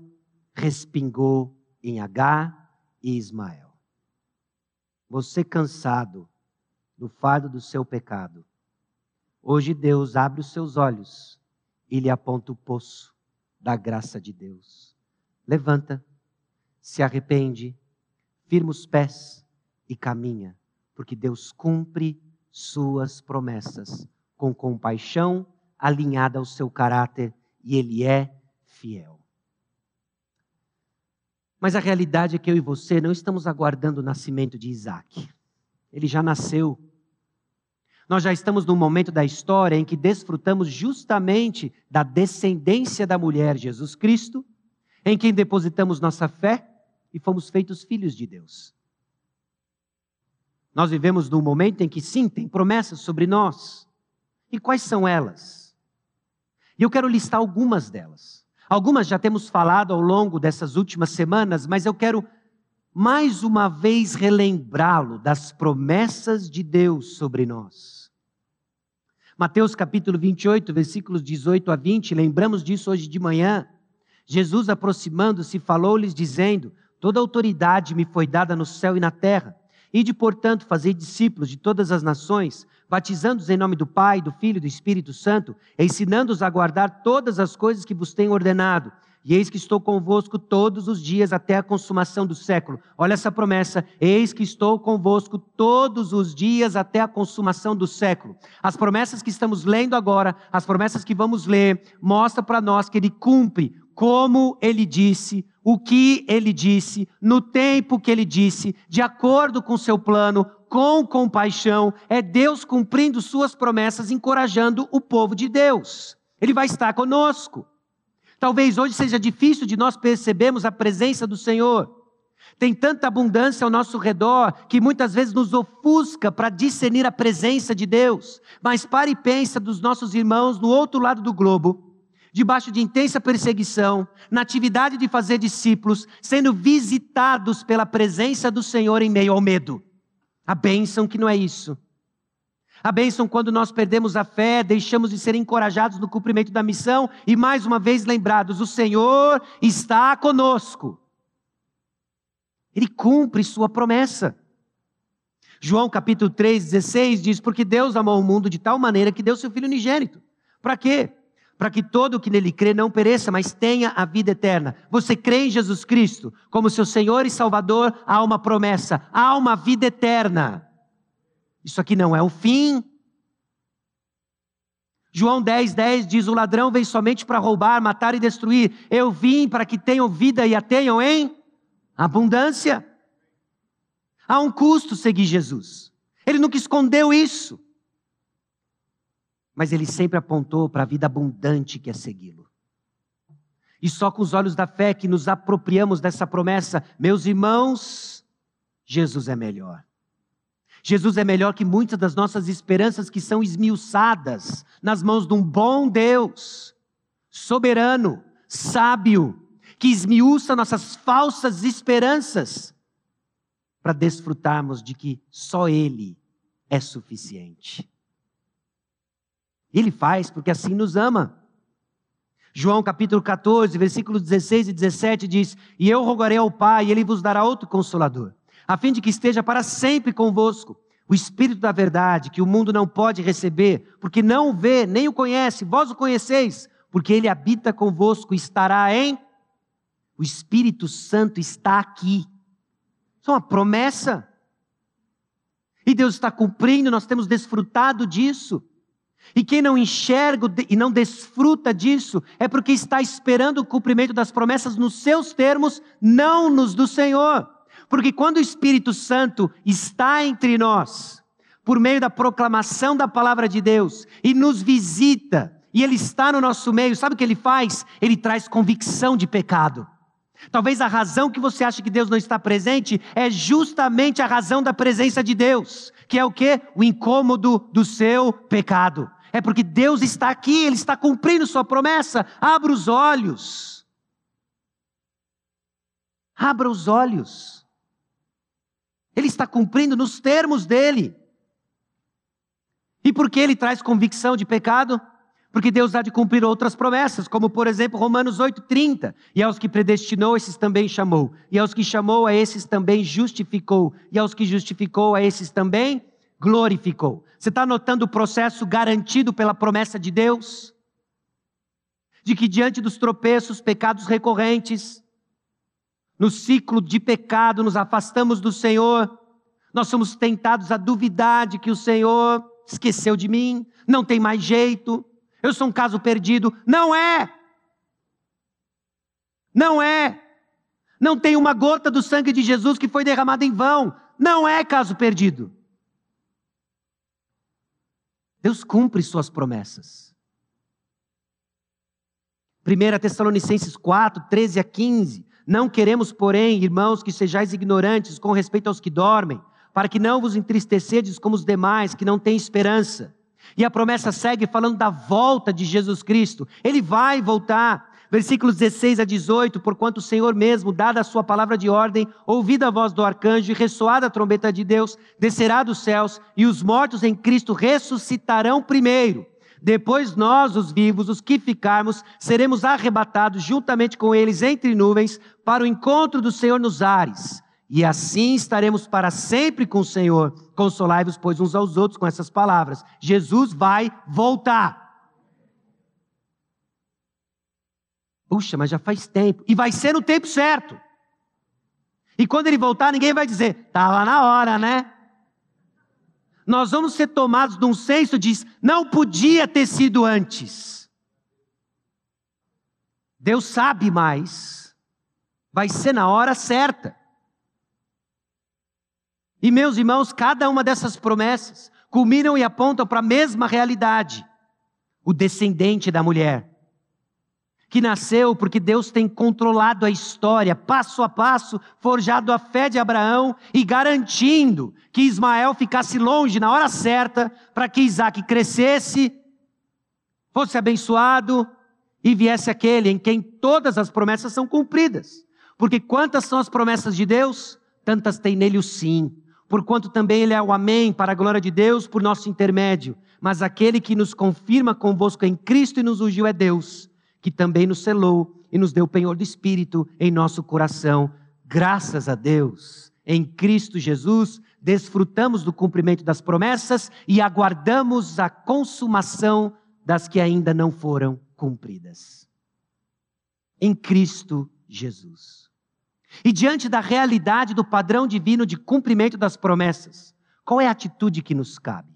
respingou em Agar e Ismael. Você cansado do fardo do seu pecado, hoje Deus abre os seus olhos e lhe aponta o poço da graça de Deus. Levanta, se arrepende, firma os pés e caminha, porque Deus cumpre suas promessas, com compaixão alinhada ao seu caráter, e ele é fiel. Mas a realidade é que eu e você não estamos aguardando o nascimento de Isaac. Ele já nasceu. Nós já estamos num momento da história em que desfrutamos justamente da descendência da mulher, Jesus Cristo, em quem depositamos nossa fé e fomos feitos filhos de Deus. Nós vivemos num momento em que sim, tem promessas sobre nós. E quais são elas? E eu quero listar algumas delas. Algumas já temos falado ao longo dessas últimas semanas, mas eu quero mais uma vez relembrá-lo das promessas de Deus sobre nós. Mateus capítulo 28, versículos 18 a 20, lembramos disso hoje de manhã. Jesus, aproximando-se, falou-lhes, dizendo: Toda autoridade me foi dada no céu e na terra. Ide, portanto, fazer discípulos de todas as nações, batizando-os em nome do Pai, do Filho e do Espírito Santo, ensinando-os a guardar todas as coisas que vos tenho ordenado. E eis que estou convosco todos os dias até a consumação do século. Olha essa promessa. Eis que estou convosco todos os dias até a consumação do século. As promessas que estamos lendo agora, as promessas que vamos ler, mostra para nós que ele cumpre como ele disse, o que ele disse, no tempo que ele disse, de acordo com seu plano, com compaixão, é Deus cumprindo suas promessas, encorajando o povo de Deus. Ele vai estar conosco. Talvez hoje seja difícil de nós percebermos a presença do Senhor. Tem tanta abundância ao nosso redor que muitas vezes nos ofusca para discernir a presença de Deus. Mas pare e pensa dos nossos irmãos no outro lado do globo debaixo de intensa perseguição, na atividade de fazer discípulos, sendo visitados pela presença do Senhor em meio ao medo. A bênção que não é isso. A bênção quando nós perdemos a fé, deixamos de ser encorajados no cumprimento da missão e mais uma vez lembrados: o Senhor está conosco. Ele cumpre sua promessa. João capítulo 3, 16 diz: Porque Deus amou o mundo de tal maneira que deu seu Filho unigênito. Para quê? Para que todo o que nele crê não pereça, mas tenha a vida eterna. Você crê em Jesus Cristo como seu Senhor e Salvador, há uma promessa, há uma vida eterna. Isso aqui não é o fim. João 10, 10 diz: O ladrão vem somente para roubar, matar e destruir. Eu vim para que tenham vida e a tenham em abundância. Há um custo seguir Jesus. Ele nunca escondeu isso. Mas ele sempre apontou para a vida abundante que é segui-lo. E só com os olhos da fé que nos apropriamos dessa promessa, meus irmãos, Jesus é melhor. Jesus é melhor que muitas das nossas esperanças que são esmiuçadas nas mãos de um bom Deus, soberano, sábio, que esmiuça nossas falsas esperanças para desfrutarmos de que só Ele é suficiente. Ele faz porque assim nos ama. João capítulo 14, versículos 16 e 17 diz: E eu rogarei ao Pai, e Ele vos dará outro consolador a fim de que esteja para sempre convosco. O Espírito da verdade, que o mundo não pode receber, porque não o vê, nem o conhece, vós o conheceis, porque ele habita convosco, estará em. O Espírito Santo está aqui. Isso é uma promessa. E Deus está cumprindo, nós temos desfrutado disso. E quem não enxerga e não desfruta disso é porque está esperando o cumprimento das promessas nos seus termos, não nos do Senhor. Porque quando o Espírito Santo está entre nós, por meio da proclamação da palavra de Deus, e nos visita, e Ele está no nosso meio, sabe o que Ele faz? Ele traz convicção de pecado. Talvez a razão que você acha que Deus não está presente é justamente a razão da presença de Deus, que é o que? O incômodo do seu pecado. É porque Deus está aqui, Ele está cumprindo Sua promessa. Abra os olhos. Abra os olhos. Ele está cumprindo nos termos dele. E por que ele traz convicção de pecado? Porque Deus há de cumprir outras promessas, como por exemplo Romanos 8,30. E aos que predestinou, esses também chamou. E aos que chamou, a esses também justificou. E aos que justificou, a esses também glorificou. Você está notando o processo garantido pela promessa de Deus? De que diante dos tropeços, pecados recorrentes, no ciclo de pecado, nos afastamos do Senhor, nós somos tentados a duvidar de que o Senhor esqueceu de mim, não tem mais jeito, eu sou um caso perdido. Não é! Não é! Não tem uma gota do sangue de Jesus que foi derramada em vão. Não é caso perdido. Deus cumpre suas promessas. 1 Tessalonicenses 4, 13 a 15. Não queremos, porém, irmãos, que sejais ignorantes com respeito aos que dormem, para que não vos entristecedes como os demais, que não têm esperança. E a promessa segue falando da volta de Jesus Cristo. Ele vai voltar. Versículos 16 a 18: Porquanto o Senhor mesmo, dada a sua palavra de ordem, ouvida a voz do arcanjo e ressoada a trombeta de Deus, descerá dos céus, e os mortos em Cristo ressuscitarão primeiro. Depois nós, os vivos, os que ficarmos, seremos arrebatados juntamente com eles entre nuvens para o encontro do Senhor nos ares. E assim estaremos para sempre com o Senhor. Consolai-vos, pois, uns aos outros com essas palavras. Jesus vai voltar. Puxa, mas já faz tempo. E vai ser no tempo certo. E quando ele voltar, ninguém vai dizer, estava na hora, né? nós vamos ser tomados de um senso de não podia ter sido antes. Deus sabe mais, vai ser na hora certa. E meus irmãos, cada uma dessas promessas culminam e apontam para a mesma realidade: o descendente da mulher que nasceu porque Deus tem controlado a história, passo a passo, forjado a fé de Abraão e garantindo que Ismael ficasse longe na hora certa, para que Isaac crescesse, fosse abençoado e viesse aquele em quem todas as promessas são cumpridas. Porque quantas são as promessas de Deus? Tantas tem nele o sim. Porquanto também ele é o amém para a glória de Deus por nosso intermédio. Mas aquele que nos confirma convosco em Cristo e nos ungiu é Deus, que também nos selou e nos deu penhor do Espírito em nosso coração. Graças a Deus, em Cristo Jesus, desfrutamos do cumprimento das promessas e aguardamos a consumação das que ainda não foram cumpridas. Em Cristo Jesus. E diante da realidade do padrão divino de cumprimento das promessas, qual é a atitude que nos cabe?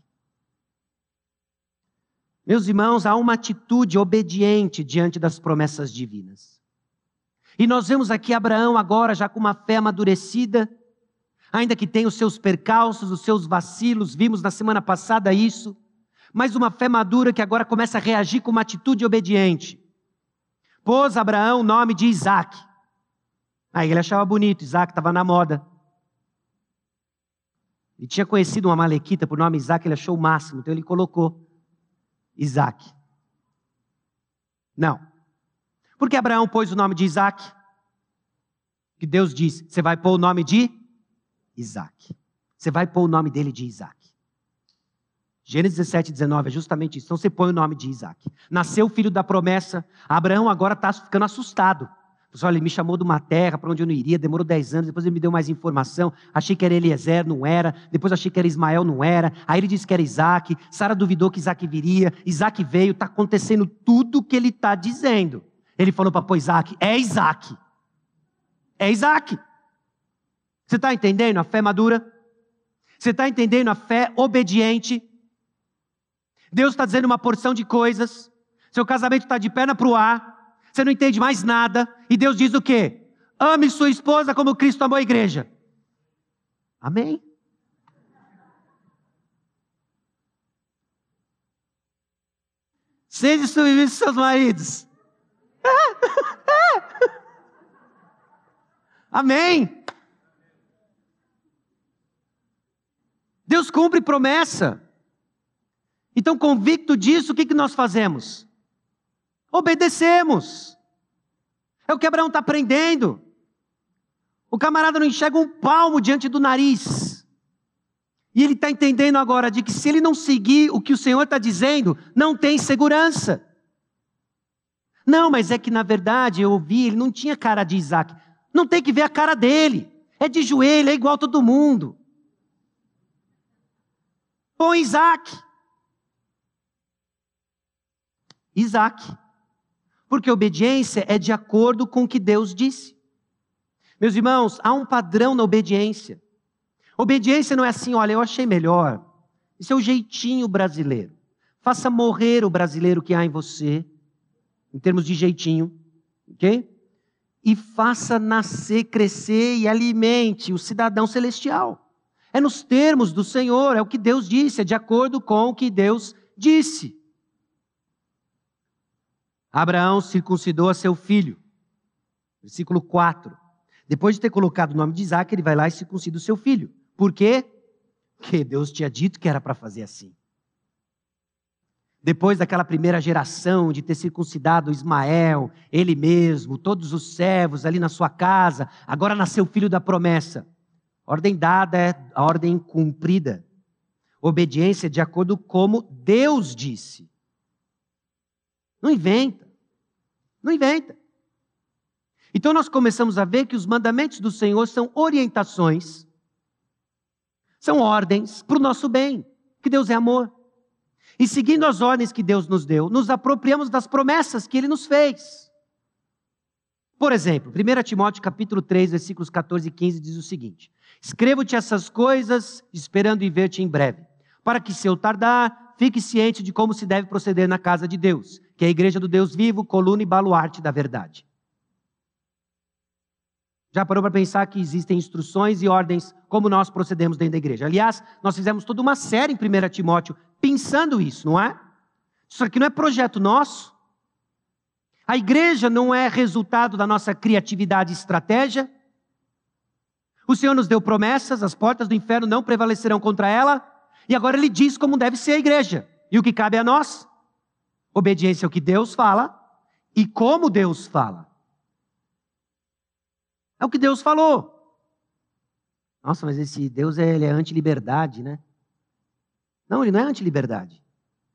Meus irmãos, há uma atitude obediente diante das promessas divinas. E nós vemos aqui Abraão agora já com uma fé amadurecida, ainda que tenha os seus percalços, os seus vacilos, vimos na semana passada isso mas uma fé madura que agora começa a reagir com uma atitude obediente. Pôs Abraão o nome de Isaac. Aí ele achava bonito, Isaac estava na moda. Ele tinha conhecido uma malequita por nome Isaac, ele achou o máximo, então ele colocou Isaac. Não. Por que Abraão pôs o nome de Isaac? Que Deus disse: você vai pôr o nome de Isaac. Você vai pôr o nome dele de Isaac. Gênesis 17, 19 é justamente isso. Então você põe o nome de Isaac. Nasceu o filho da promessa. Abraão agora está ficando assustado. Olha, ele me chamou de uma terra para onde eu não iria, demorou 10 anos, depois ele me deu mais informação. Achei que era Eliezer, não era. Depois achei que era Ismael, não era. Aí ele disse que era Isaac. Sara duvidou que Isaac viria. Isaac veio, está acontecendo tudo o que ele está dizendo. Ele falou para Isaac: é Isaac. É Isaac. Você está entendendo a fé madura? Você está entendendo a fé obediente? Deus está dizendo uma porção de coisas, seu casamento está de perna para o ar, você não entende mais nada, e Deus diz o quê? Ame sua esposa como Cristo amou a igreja. Amém? Seja submisso seus maridos. [LAUGHS] Amém. Deus cumpre promessa. Então, convicto disso, o que, que nós fazemos? Obedecemos. É o que Abraão está aprendendo. O camarada não enxerga um palmo diante do nariz. E ele está entendendo agora de que se ele não seguir o que o Senhor está dizendo, não tem segurança. Não, mas é que na verdade eu ouvi, ele não tinha cara de Isaac. Não tem que ver a cara dele. É de joelho, é igual todo mundo. Põe Isaac. Isaac. Porque obediência é de acordo com o que Deus disse. Meus irmãos, há um padrão na obediência. Obediência não é assim, olha, eu achei melhor. Isso é o jeitinho brasileiro. Faça morrer o brasileiro que há em você, em termos de jeitinho, ok? E faça nascer, crescer e alimente o cidadão celestial. É nos termos do Senhor, é o que Deus disse, é de acordo com o que Deus disse. Abraão circuncidou a seu filho. Versículo 4. Depois de ter colocado o nome de Isaac, ele vai lá e circuncida o seu filho. Por quê? Porque Deus tinha dito que era para fazer assim. Depois daquela primeira geração de ter circuncidado Ismael, ele mesmo, todos os servos ali na sua casa, agora nasceu o filho da promessa. Ordem dada é a ordem cumprida. Obediência de acordo com como Deus disse. Não inventa. Não inventa. Então nós começamos a ver que os mandamentos do Senhor são orientações, são ordens para o nosso bem, que Deus é amor. E seguindo as ordens que Deus nos deu, nos apropriamos das promessas que Ele nos fez. Por exemplo, 1 Timóteo capítulo 3, versículos 14 e 15 diz o seguinte: Escrevo-te essas coisas, esperando em ver-te em breve, para que se eu tardar, fique ciente de como se deve proceder na casa de Deus, que é a igreja do Deus vivo, coluna e baluarte da verdade. Já parou para pensar que existem instruções e ordens como nós procedemos dentro da igreja? Aliás, nós fizemos toda uma série em 1 Timóteo pensando isso, não é? Isso aqui não é projeto nosso. A igreja não é resultado da nossa criatividade e estratégia. O Senhor nos deu promessas, as portas do inferno não prevalecerão contra ela. E agora ele diz como deve ser a igreja. E o que cabe a nós? Obediência ao que Deus fala e como Deus fala. É o que Deus falou. Nossa, mas esse Deus é, ele é anti-liberdade, né? Não, ele não é anti-liberdade.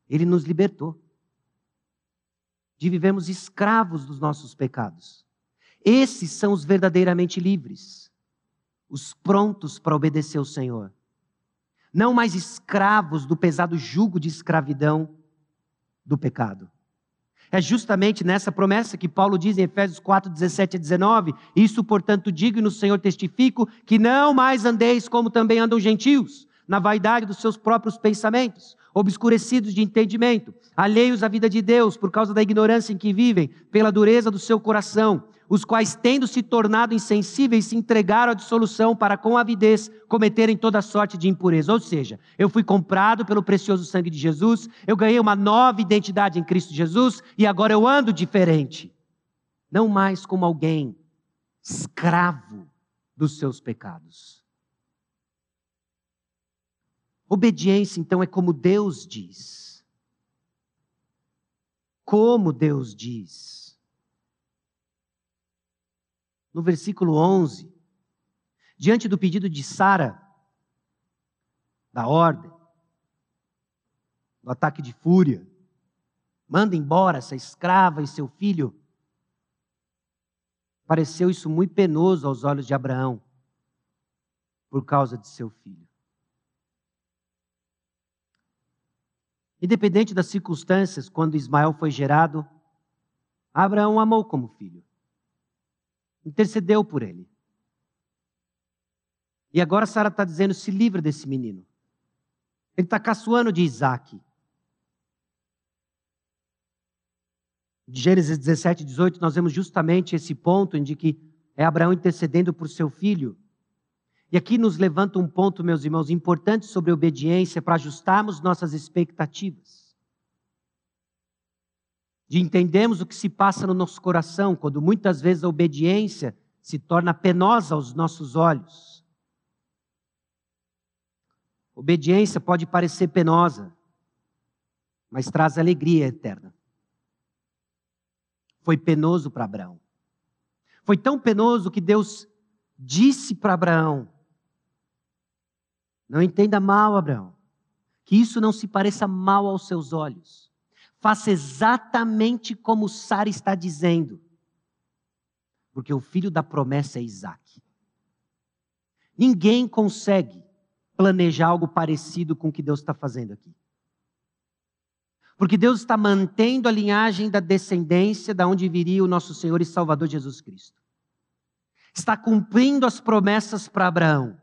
Ele nos libertou de vivermos escravos dos nossos pecados. Esses são os verdadeiramente livres, os prontos para obedecer ao Senhor. Não mais escravos do pesado jugo de escravidão do pecado. É justamente nessa promessa que Paulo diz em Efésios 4, 17 a 19: Isso, portanto, digo e no Senhor testifico, que não mais andeis como também andam gentios, na vaidade dos seus próprios pensamentos, obscurecidos de entendimento, alheios à vida de Deus por causa da ignorância em que vivem, pela dureza do seu coração, os quais, tendo se tornado insensíveis, se entregaram à dissolução para, com avidez, cometerem toda sorte de impureza. Ou seja, eu fui comprado pelo precioso sangue de Jesus, eu ganhei uma nova identidade em Cristo Jesus e agora eu ando diferente. Não mais como alguém escravo dos seus pecados. Obediência, então, é como Deus diz. Como Deus diz. No versículo 11, diante do pedido de Sara, da ordem, do ataque de fúria, manda embora essa escrava e seu filho. Pareceu isso muito penoso aos olhos de Abraão, por causa de seu filho. Independente das circunstâncias, quando Ismael foi gerado, Abraão amou como filho. Intercedeu por ele. E agora Sara está dizendo: se livra desse menino. Ele está caçoando de Isaac. De Gênesis 17, 18, nós vemos justamente esse ponto em que é Abraão intercedendo por seu filho. E aqui nos levanta um ponto, meus irmãos, importante sobre obediência para ajustarmos nossas expectativas. De entendermos o que se passa no nosso coração, quando muitas vezes a obediência se torna penosa aos nossos olhos. Obediência pode parecer penosa, mas traz alegria eterna. Foi penoso para Abraão. Foi tão penoso que Deus disse para Abraão: não entenda mal, Abraão. Que isso não se pareça mal aos seus olhos. Faça exatamente como Sara está dizendo. Porque o filho da promessa é Isaac. Ninguém consegue planejar algo parecido com o que Deus está fazendo aqui. Porque Deus está mantendo a linhagem da descendência da onde viria o nosso Senhor e Salvador Jesus Cristo. Está cumprindo as promessas para Abraão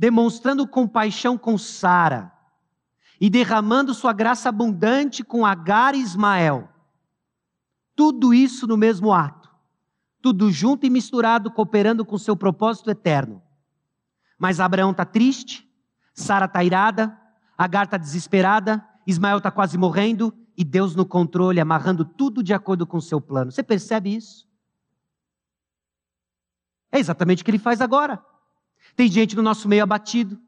demonstrando compaixão com Sara e derramando sua graça abundante com Agar e Ismael. Tudo isso no mesmo ato, tudo junto e misturado, cooperando com seu propósito eterno. Mas Abraão está triste, Sara está irada, Agar está desesperada, Ismael está quase morrendo e Deus no controle, amarrando tudo de acordo com seu plano. Você percebe isso? É exatamente o que ele faz agora. Tem gente no nosso meio abatido,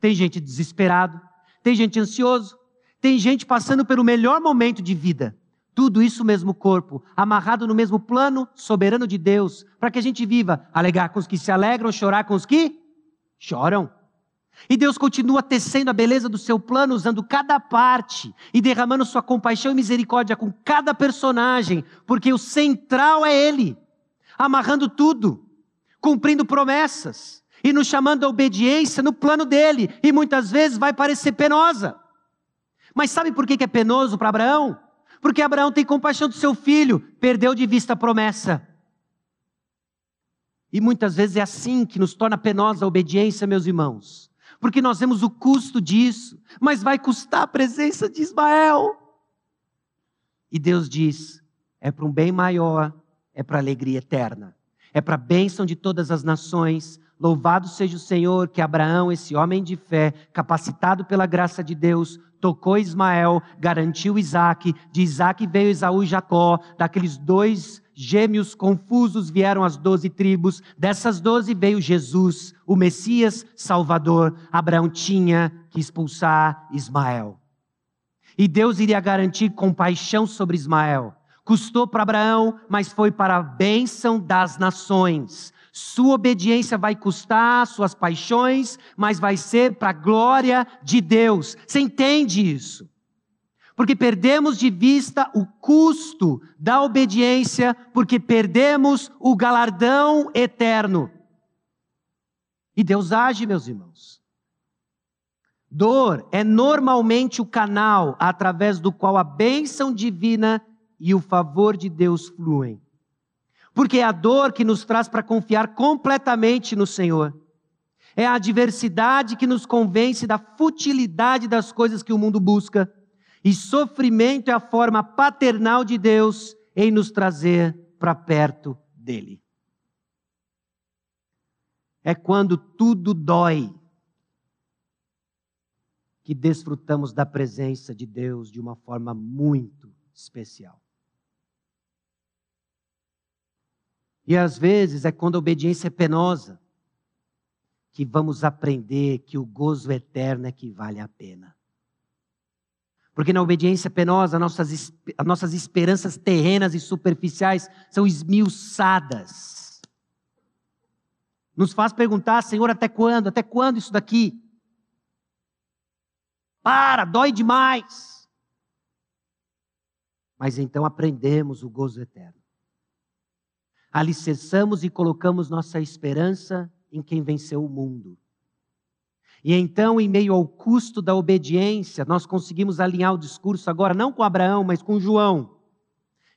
tem gente desesperado, tem gente ansioso, tem gente passando pelo melhor momento de vida. Tudo isso mesmo corpo, amarrado no mesmo plano soberano de Deus, para que a gente viva, alegar com os que se alegram, chorar com os que choram. E Deus continua tecendo a beleza do seu plano, usando cada parte e derramando sua compaixão e misericórdia com cada personagem, porque o central é Ele, amarrando tudo, cumprindo promessas e nos chamando à obediência no plano dele, e muitas vezes vai parecer penosa. Mas sabe por que é penoso para Abraão? Porque Abraão tem compaixão do seu filho, perdeu de vista a promessa. E muitas vezes é assim que nos torna penosa a obediência, meus irmãos. Porque nós vemos o custo disso, mas vai custar a presença de Ismael. E Deus diz: é para um bem maior, é para alegria eterna, é para a bênção de todas as nações, Louvado seja o Senhor que Abraão, esse homem de fé, capacitado pela graça de Deus, tocou Ismael, garantiu Isaac, de Isaac veio Esaú e Jacó, daqueles dois gêmeos confusos vieram as doze tribos, dessas doze veio Jesus, o Messias Salvador. Abraão tinha que expulsar Ismael. E Deus iria garantir compaixão sobre Ismael Custou para Abraão, mas foi para a bênção das nações. Sua obediência vai custar suas paixões, mas vai ser para a glória de Deus. Você entende isso? Porque perdemos de vista o custo da obediência, porque perdemos o galardão eterno. E Deus age, meus irmãos. Dor é normalmente o canal através do qual a bênção divina e o favor de Deus fluem. Porque é a dor que nos traz para confiar completamente no Senhor. É a adversidade que nos convence da futilidade das coisas que o mundo busca. E sofrimento é a forma paternal de Deus em nos trazer para perto dele. É quando tudo dói que desfrutamos da presença de Deus de uma forma muito especial. E às vezes é quando a obediência é penosa que vamos aprender que o gozo eterno é que vale a pena. Porque na obediência penosa, nossas, as nossas esperanças terrenas e superficiais são esmiuçadas. Nos faz perguntar, Senhor, até quando? Até quando isso daqui? Para, dói demais. Mas então aprendemos o gozo eterno alicerçamos e colocamos nossa esperança em quem venceu o mundo. E então, em meio ao custo da obediência, nós conseguimos alinhar o discurso agora, não com Abraão, mas com João,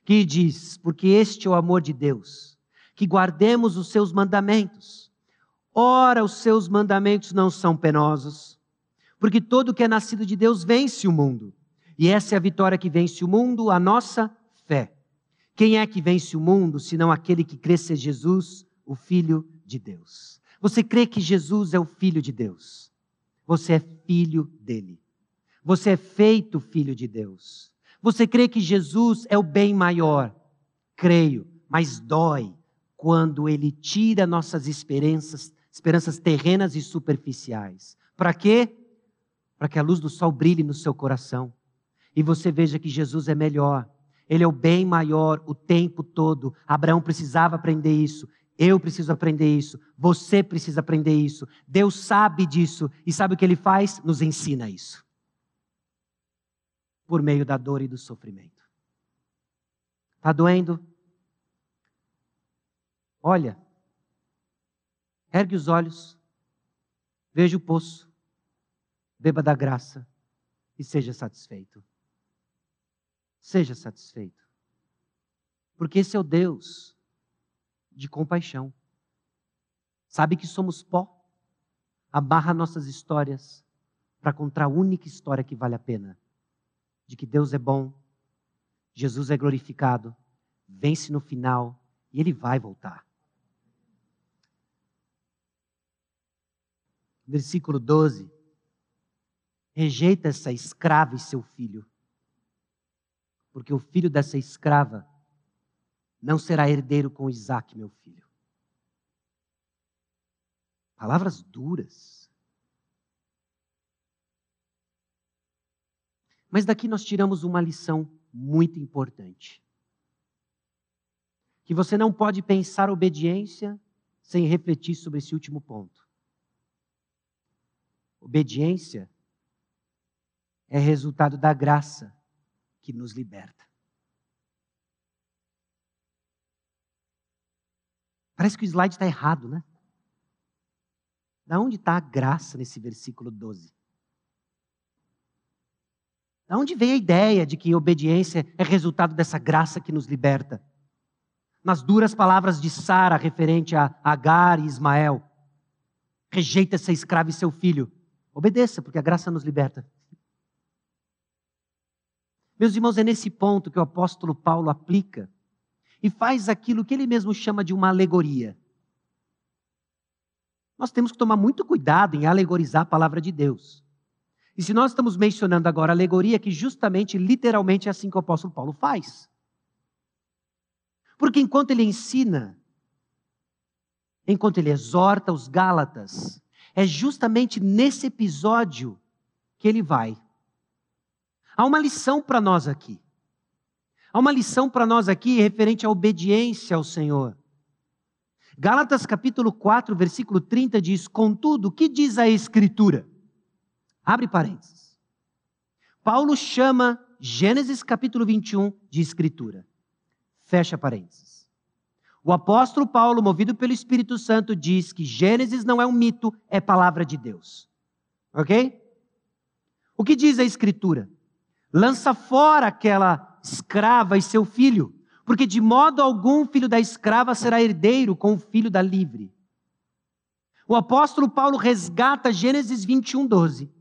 que diz: Porque este é o amor de Deus, que guardemos os seus mandamentos. Ora, os seus mandamentos não são penosos, porque todo que é nascido de Deus vence o mundo. E essa é a vitória que vence o mundo, a nossa fé. Quem é que vence o mundo, senão aquele que crê ser Jesus, o Filho de Deus? Você crê que Jesus é o Filho de Deus? Você é filho dele. Você é feito filho de Deus. Você crê que Jesus é o bem maior? Creio, mas dói quando ele tira nossas esperanças, esperanças terrenas e superficiais. Para quê? Para que a luz do sol brilhe no seu coração e você veja que Jesus é melhor ele é o bem maior o tempo todo. Abraão precisava aprender isso. Eu preciso aprender isso. Você precisa aprender isso. Deus sabe disso. E sabe o que ele faz? Nos ensina isso. Por meio da dor e do sofrimento. Está doendo? Olha. Ergue os olhos. Veja o poço. Beba da graça. E seja satisfeito. Seja satisfeito. Porque esse é o Deus de compaixão. Sabe que somos pó? Abarra nossas histórias para contar a única história que vale a pena: de que Deus é bom, Jesus é glorificado, vence no final e ele vai voltar. Versículo 12. Rejeita essa escrava e seu filho porque o filho dessa escrava não será herdeiro com Isaac, meu filho. Palavras duras. Mas daqui nós tiramos uma lição muito importante. Que você não pode pensar obediência sem refletir sobre esse último ponto. Obediência é resultado da graça que nos liberta. Parece que o slide está errado, né? Da onde está a graça nesse versículo 12? Da onde veio a ideia de que obediência é resultado dessa graça que nos liberta? Nas duras palavras de Sara referente a Agar e Ismael. Rejeita essa escrava e seu filho. Obedeça, porque a graça nos liberta. Meus irmãos, é nesse ponto que o apóstolo Paulo aplica e faz aquilo que ele mesmo chama de uma alegoria. Nós temos que tomar muito cuidado em alegorizar a palavra de Deus. E se nós estamos mencionando agora alegoria, que justamente, literalmente é assim que o apóstolo Paulo faz. Porque enquanto ele ensina, enquanto ele exorta os Gálatas, é justamente nesse episódio que ele vai Há uma lição para nós aqui. Há uma lição para nós aqui referente à obediência ao Senhor. Gálatas capítulo 4, versículo 30 diz: Contudo, o que diz a Escritura? Abre parênteses. Paulo chama Gênesis capítulo 21 de Escritura. Fecha parênteses. O apóstolo Paulo, movido pelo Espírito Santo, diz que Gênesis não é um mito, é palavra de Deus. Ok? O que diz a Escritura? Lança fora aquela escrava e seu filho, porque de modo algum filho da escrava será herdeiro com o filho da livre. O apóstolo Paulo resgata Gênesis 21, 12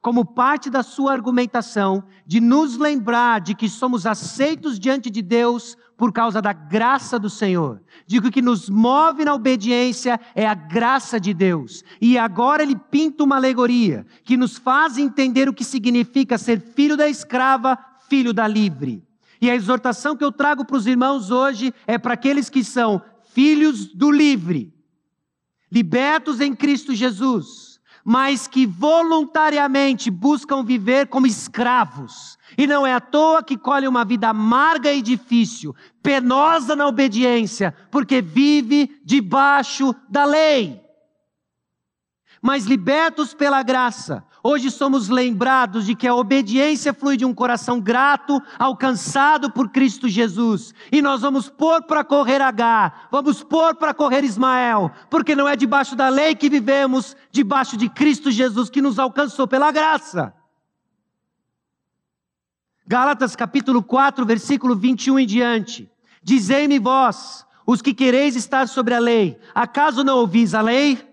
como parte da sua argumentação, de nos lembrar de que somos aceitos diante de Deus por causa da graça do Senhor. Digo que nos move na obediência é a graça de Deus. E agora ele pinta uma alegoria que nos faz entender o que significa ser filho da escrava, filho da livre. E a exortação que eu trago para os irmãos hoje é para aqueles que são filhos do livre, libertos em Cristo Jesus mas que voluntariamente buscam viver como escravos. E não é à toa que colhem uma vida amarga e difícil, penosa na obediência, porque vive debaixo da lei. Mas libertos pela graça, Hoje somos lembrados de que a obediência flui de um coração grato, alcançado por Cristo Jesus. E nós vamos pôr para correr H, vamos pôr para correr Ismael, porque não é debaixo da lei que vivemos, debaixo de Cristo Jesus que nos alcançou pela graça. Gálatas capítulo 4, versículo 21 em diante. Dizei-me vós, os que quereis estar sobre a lei, acaso não ouvis a lei?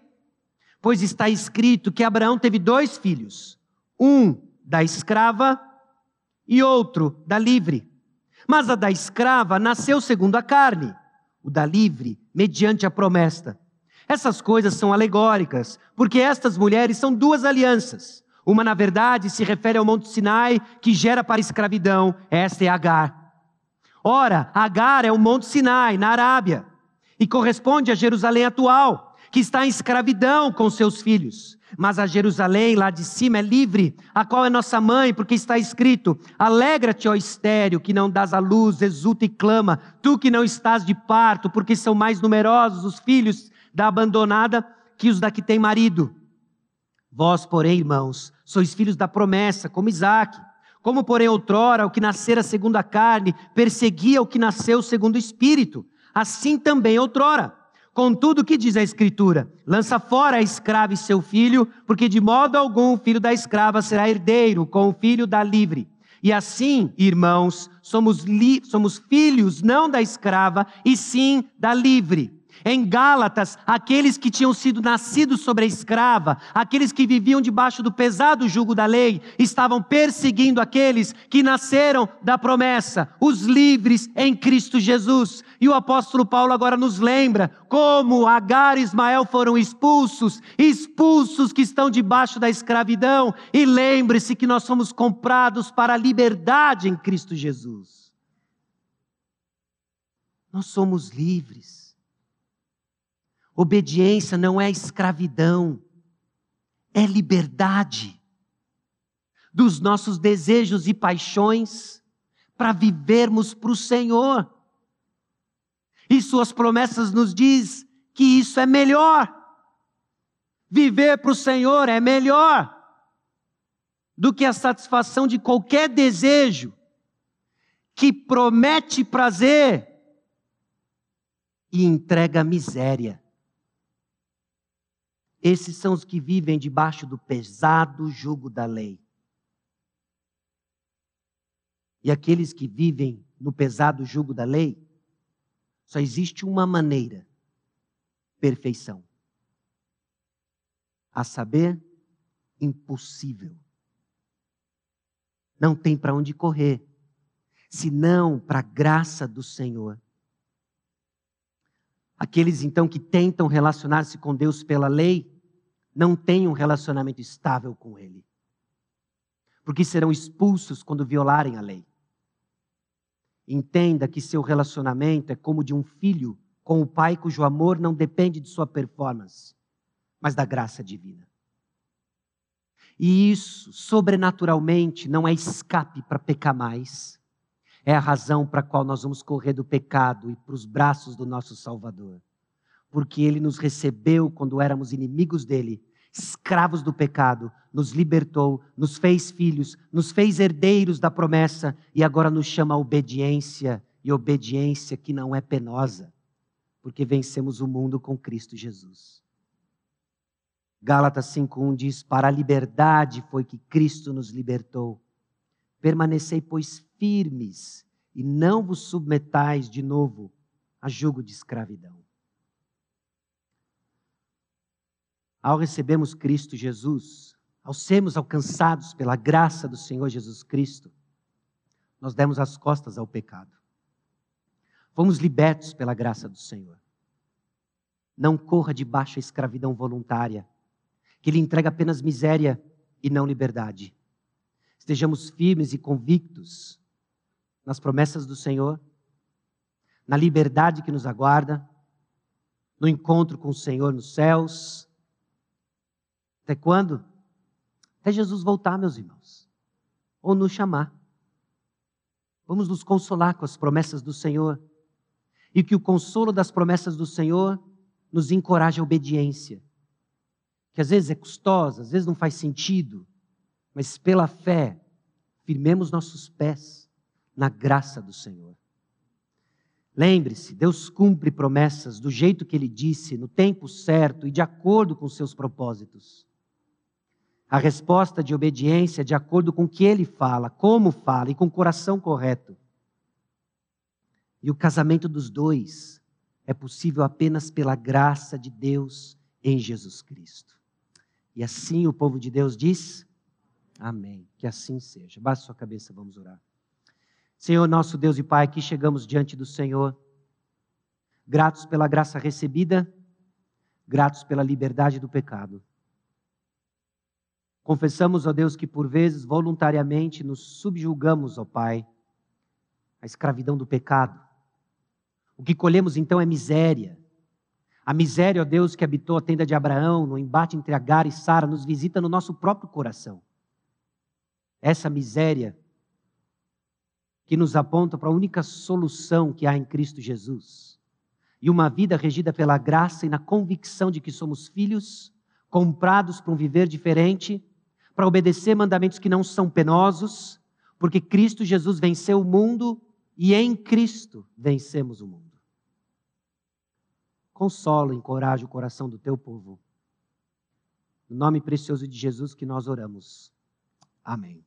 Pois está escrito que Abraão teve dois filhos, um da escrava e outro da livre. Mas a da escrava nasceu segundo a carne, o da livre, mediante a promessa. Essas coisas são alegóricas, porque estas mulheres são duas alianças. Uma, na verdade, se refere ao Monte Sinai, que gera para a escravidão, esta é Agar. Ora, Agar é o Monte Sinai, na Arábia, e corresponde a Jerusalém atual que está em escravidão com seus filhos. Mas a Jerusalém lá de cima é livre, a qual é nossa mãe, porque está escrito: Alegra-te, ó estéreo, que não dás a luz, exulta e clama, tu que não estás de parto, porque são mais numerosos os filhos da abandonada que os da que tem marido. Vós, porém, irmãos, sois filhos da promessa, como Isaque. Como, porém, outrora, o que nascera segundo a carne, perseguia o que nasceu segundo o espírito. Assim também outrora Contudo, o que diz a Escritura? Lança fora a escrava e seu filho, porque de modo algum o filho da escrava será herdeiro com o filho da livre. E assim, irmãos, somos, somos filhos não da escrava, e sim da livre. Em Gálatas, aqueles que tinham sido nascidos sobre a escrava, aqueles que viviam debaixo do pesado jugo da lei, estavam perseguindo aqueles que nasceram da promessa, os livres em Cristo Jesus. E o apóstolo Paulo agora nos lembra como Agar e Ismael foram expulsos, expulsos que estão debaixo da escravidão. E lembre-se que nós somos comprados para a liberdade em Cristo Jesus. Nós somos livres. Obediência não é escravidão, é liberdade dos nossos desejos e paixões para vivermos para o Senhor. E suas promessas nos diz que isso é melhor. Viver para o Senhor é melhor do que a satisfação de qualquer desejo que promete prazer e entrega miséria. Esses são os que vivem debaixo do pesado jugo da lei. E aqueles que vivem no pesado jugo da lei, só existe uma maneira: perfeição. A saber, impossível. Não tem para onde correr, senão para a graça do Senhor. Aqueles então que tentam relacionar-se com Deus pela lei, não têm um relacionamento estável com Ele. Porque serão expulsos quando violarem a lei. Entenda que seu relacionamento é como de um filho com o pai cujo amor não depende de sua performance, mas da graça divina. E isso, sobrenaturalmente, não é escape para pecar mais, É a razão para a qual nós vamos correr do pecado e para os braços do nosso Salvador. Porque Ele nos recebeu quando éramos inimigos dele, escravos do pecado, nos libertou, nos fez filhos, nos fez herdeiros da promessa e agora nos chama a obediência e obediência que não é penosa, porque vencemos o mundo com Cristo Jesus. Gálatas 5:1 diz: "Para a liberdade foi que Cristo nos libertou. Permanecei, pois, firmes e não vos submetais de novo a jugo de escravidão." Ao recebermos Cristo Jesus, ao sermos alcançados pela graça do Senhor Jesus Cristo, nós demos as costas ao pecado. Fomos libertos pela graça do Senhor. Não corra debaixo da escravidão voluntária que lhe entrega apenas miséria e não liberdade. Estejamos firmes e convictos nas promessas do Senhor, na liberdade que nos aguarda, no encontro com o Senhor nos céus. Até quando? Até Jesus voltar, meus irmãos, ou nos chamar. Vamos nos consolar com as promessas do Senhor e que o consolo das promessas do Senhor nos encoraje a obediência que às vezes é custosa, às vezes não faz sentido, mas pela fé, firmemos nossos pés na graça do Senhor. Lembre-se, Deus cumpre promessas do jeito que Ele disse, no tempo certo e de acordo com seus propósitos. A resposta de obediência de acordo com o que Ele fala, como fala e com o coração correto. E o casamento dos dois é possível apenas pela graça de Deus em Jesus Cristo. E assim o povo de Deus diz: Amém. Que assim seja. Baixe sua cabeça, vamos orar. Senhor, nosso Deus e Pai, aqui chegamos diante do Senhor, gratos pela graça recebida, gratos pela liberdade do pecado. Confessamos, ó Deus, que por vezes voluntariamente nos subjugamos, ó Pai, à escravidão do pecado. O que colhemos então é miséria, a miséria, ó Deus, que habitou a tenda de Abraão, no embate entre Agar e Sara, nos visita no nosso próprio coração. Essa miséria que nos aponta para a única solução que há em Cristo Jesus. E uma vida regida pela graça e na convicção de que somos filhos, comprados para um viver diferente, para obedecer mandamentos que não são penosos, porque Cristo Jesus venceu o mundo e em Cristo vencemos o mundo consola, encoraja o coração do teu povo. No nome precioso de Jesus que nós oramos. Amém.